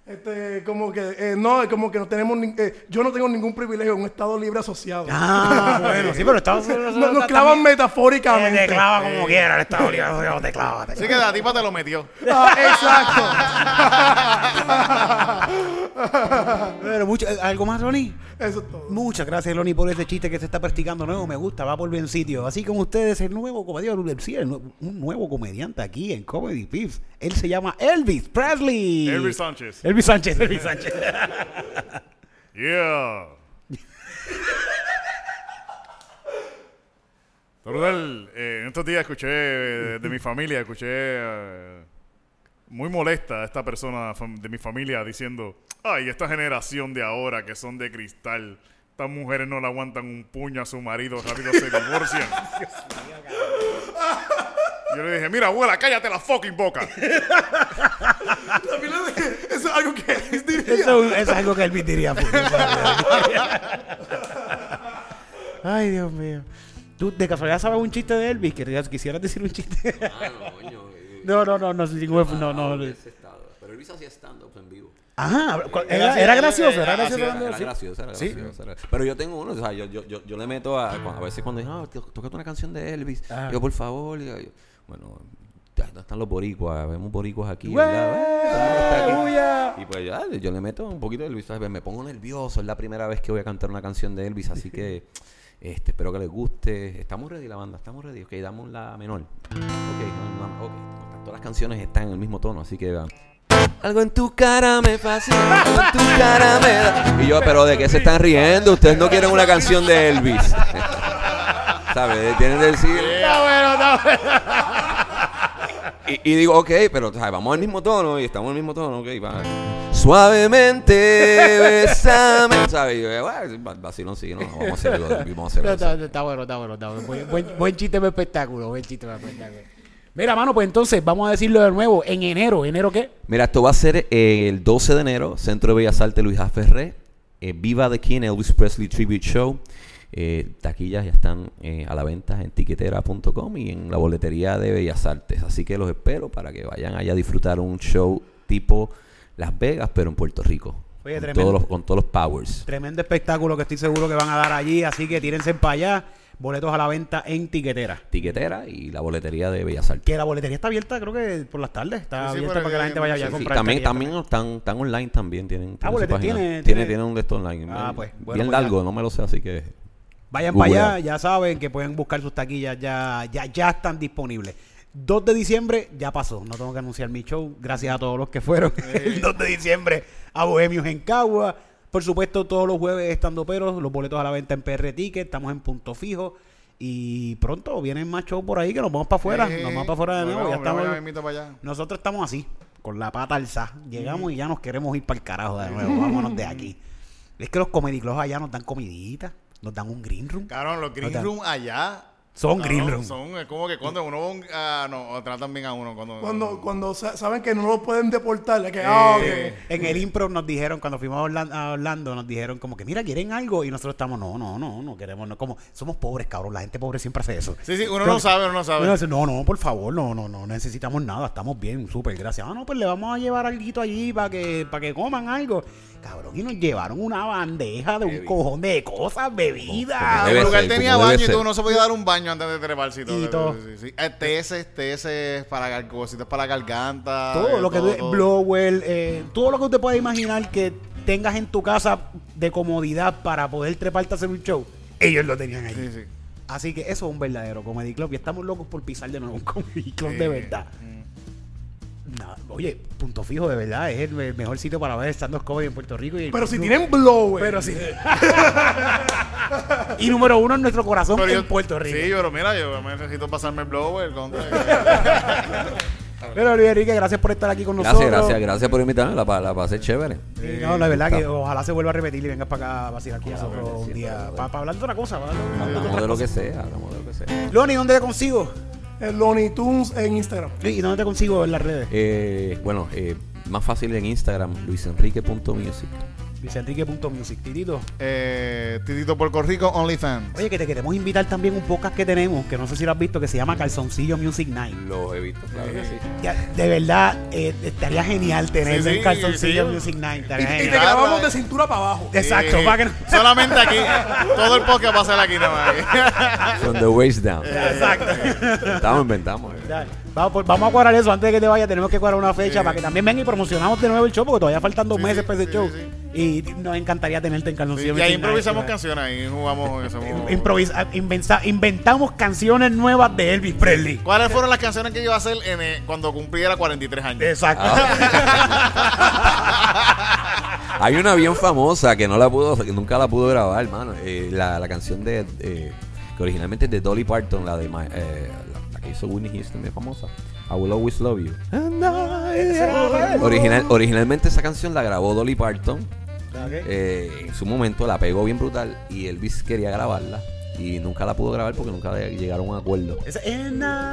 Este, como que, eh, no, como que no tenemos, ni- eh, yo no tengo ningún privilegio, un estado libre asociado.
Ah, bueno, sí, pero estamos.
Nos, nos clavan metafóricamente.
Te clava como quiera, el estado libre, te clava. te
Así que la tipa te lo metió.
Ah,
Pero mucho, eh, ¿Algo más, Loni?
exacto. Eso es todo.
Muchas gracias, Loni, por ese chiste que se está practicando nuevo. Me gusta, va por buen sitio. Así como ustedes, el nuevo comediante, un nuevo comediante aquí en Comedy Pips. Él se llama Elvis Presley.
Elvis Sánchez.
Elvis Sánchez, Elvis Sánchez.
Yeah. Total, eh, en estos días escuché eh, de mi familia, escuché eh, muy molesta a esta persona de mi familia diciendo, ay, esta generación de ahora que son de cristal, estas mujeres no le aguantan un puño a su marido, rápido se divorcian. Yo le dije, mira, abuela, cállate la fucking boca.
También le dije, Eso es algo que Elvis diría.
Eso, eso es algo que Elvis diría. Ay, Dios mío. ¿Tú de casualidad sabes un chiste de Elvis? ¿Querías- ¿Quisieras decir un chiste?
Ah, no, coño. eh,
no, no, no, no, no, no.
estado. Pero Elvis hacía stand-up en vivo.
Ajá, era, era gracioso, era gracioso.
Era, gracioso, era gracioso, Pero yo tengo uno, o sea, yo, yo, yo, yo le meto a, a veces cuando dicen, ah, tócate una canción de Elvis.
Ajá.
Yo, por favor, yo, bueno, no están los boricuas, vemos boricuas aquí. ¿verdad? Y pues ya, yo le meto un poquito de Elvis, me pongo nervioso, es la primera vez que voy a cantar una canción de Elvis, así que este, espero que les guste. Estamos ready la banda, estamos ready. Ok, damos la menor. Ok, no, no, ok. Todas las canciones están en el mismo tono, así que. Algo en tu cara me fascina, algo en tu cara me da. Y yo, pero ¿de qué se están riendo? Ustedes no quieren una canción de Elvis. ¿Sabes? Tienen que decir.
Está bueno, está bueno.
Y, y digo, ok, pero ¿sabes? vamos al mismo tono y estamos el mismo tono, ok, va. Suavemente, besame. ¿Sabes? Y yo, bueno, va- vacilón, sí, no, vamos a hacerlo, vamos a hacerlo.
Está, está- está bueno, está bueno, está bueno. Buen, buen, buen chiste de espectáculo, buen chiste de espectáculo. Mira, mano, pues entonces vamos a decirlo de nuevo. En enero, ¿enero qué?
Mira, esto va a ser eh, el 12 de enero, Centro de Bellas Artes Luis A. Ferré. eh, Viva the King, Elvis Presley Tribute Show. Eh, taquillas ya están eh, a la venta en tiquetera.com y en la boletería de Bellas Artes. Así que los espero para que vayan allá a disfrutar un show tipo Las Vegas, pero en Puerto Rico.
Oye,
con,
tremendo.
todos los, con todos los powers.
Tremendo espectáculo que estoy seguro que van a dar allí, así que tírense para allá. Boletos a la venta en tiquetera.
Tiquetera y la boletería de Bellas Artes.
Que la boletería está abierta, creo que por las tardes. Está
Sí, sí,
abierta para que la gente vaya allá a
sí,
comprar.
también también están, están online también. Tienen, tienen su
boletes,
página.
tiene-
tiene,
tiene-
tiene un de estos online.
Ah,
Bien-
pues, bueno,
bien
pues ya.
largo, no me lo sé, así que.
Vayan
Google.
para allá, ya saben que pueden buscar sus taquillas, ya, ya, ya están disponibles. 2 de diciembre ya pasó, no tengo que anunciar mi show, gracias a todos los que fueron el 2 de diciembre a Bohemios en Cagua. Por supuesto, todos los jueves estando peros, los boletos a la venta en PR Ticket, estamos en punto fijo. Y pronto vienen más shows por ahí que nos vamos para afuera,
Sí,
nos vamos para afuera de nuevo. Ya estamos,
allá.
nosotros estamos así, con la pata alzada. Llegamos y ya nos queremos ir para el carajo de nuevo. Vámonos de aquí. Es que los comedy clubs allá nos dan comidita, nos dan un green room.
Cabrón, los green room allá.
Son green room.
Son es como que cuando uno va a un- ah, no, tratan bien a uno. Cuando,
Cuando, cuando sa- saben que no lo pueden deportar, es que, ah.
Eh,
En el impro nos dijeron, cuando fuimos a Orlan- a Orlando, nos dijeron como que, mira, ¿quieren algo? Y nosotros estamos, no, no, no, no queremos, no, como, somos pobres, cabrón, la gente pobre siempre hace eso.
Sí, sí, uno no sabe, uno no sabe.
Uno dice, no, no, por favor, no, no, no necesitamos nada, estamos bien, súper, gracias. Ah, no, pues le vamos a llevar algo allí para que, para que coman algo. Cabrón, y nos llevaron una bandeja de un cojón de cosas, bebidas.
Debe
lugar
ser,
tenía
como debe
baño y
ser.
todo, uno se podía dar un baño antes de treparse y todo.
Y todo.
Sí, sí. Eh, TS, TS para gar- cositas para la garganta.
todo
eh,
lo que tú,
todo.
blower, eh, todo lo que usted pueda imaginar que tengas en tu casa de comodidad para poder treparte a hacer un show, ellos lo tenían ahí.
Sí, sí.
Así que eso es un verdadero comedy club y estamos locos por pisar de nuevo un comedy club
Sí.
de verdad. Oye, punto fijo de verdad, es el, mejor sitio para ver stand-up comedy en Puerto Rico. Y
Pero si tienen blower.
Pero sí. y número uno en nuestro corazón
Pero
en
yo-
Puerto Rico.
Sí, pero mira, yo me necesito pasarme el blower. contra-
Pero Luis Enrique, gracias por estar aquí con
Gracias,
nosotros.
gracias, gracias por invitarme. La, la pasé chévere.
Sí, no, la verdad que ojalá se vuelva a repetir y vengas para acá a vacilar con nosotros un día. Para hablar de otra cosa. para hablar de otra
Hablamos de lo que sea, hablamos de lo que sea.
Loni, ¿dónde te consigo?
El Looney Tunes en Instagram.
¿Y dónde te consigo en las redes?
Eh, bueno, eh, más fácil en Instagram, luisenrique.music.
Luisenrique.music. Titito.
Eh, Titito Puerto Rico, OnlyFans.
Oye, que te queremos invitar también un podcast que tenemos, que no sé si lo has visto, que se llama Calzoncillo Music Night.
Lo he visto, claro que sí.
Ya, de verdad, eh, estaría genial tenerlo
Sí, sí,
en Calzoncillo
sí.
Music Night.
Y,
Estaría
y te
genial.
Grabamos
eh.
de cintura para abajo.
Exacto,
Sí.
para que no-
Solamente aquí. Todo el podcast va a ser aquí nada más.
From the waist down.
Exacto.
Estamos inventamos. eh.
Ya, Vamos, vamos a cuadrar eso antes de que te vayas. Tenemos que cuadrar una fecha para que también venga y promocionamos de nuevo el show, porque todavía faltan dos
Sí,
meses para ese
sí,
show.
sí,
Y nos encantaría tenerte en Calzoncillo
y ahí
Night,
improvisamos canciones, ahí jugamos. hacemos-
Improvisa- inventa- inventamos canciones nuevas de Elvis Presley.
¿Cuáles fueron las canciones que iba a hacer en, eh, cuando cumpliera 43 años?
Exacto.
Hay una bien famosa que no la pudo, que nunca la pudo grabar, hermano. Eh, la, la canción de eh, que originalmente es de Dolly Parton, la de My- hizo Whitney Houston, bien famosa. I will always love you. Original, originalmente esa canción la grabó Dolly Parton. Eh, en su momento la pegó bien brutal y Elvis quería grabarla y nunca la pudo grabar porque nunca le- llegaron a un acuerdo.
Esa- en la-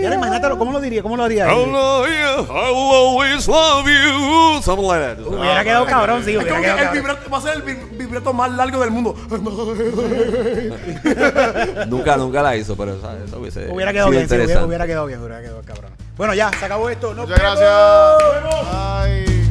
Y ahora imagínatelo, ¿cómo lo diría? ¿Cómo lo haría?
I will always love you. Something like that.
Hubiera quedado cabrón, sí,
Es
hubiera
como que
quedado
el
cabrón.
vibrato, va a ser el vi- vibrato más largo del mundo.
nunca, nunca la hizo, pero eso hubiese
Hubiera quedado
sido
bien, sí, hubiera,
interesante.
hubiera quedado bien, hubiera quedado cabrón. Bueno, ya, se acabó esto. ¡Nos
Muchas
vemos!
gracias. Bye.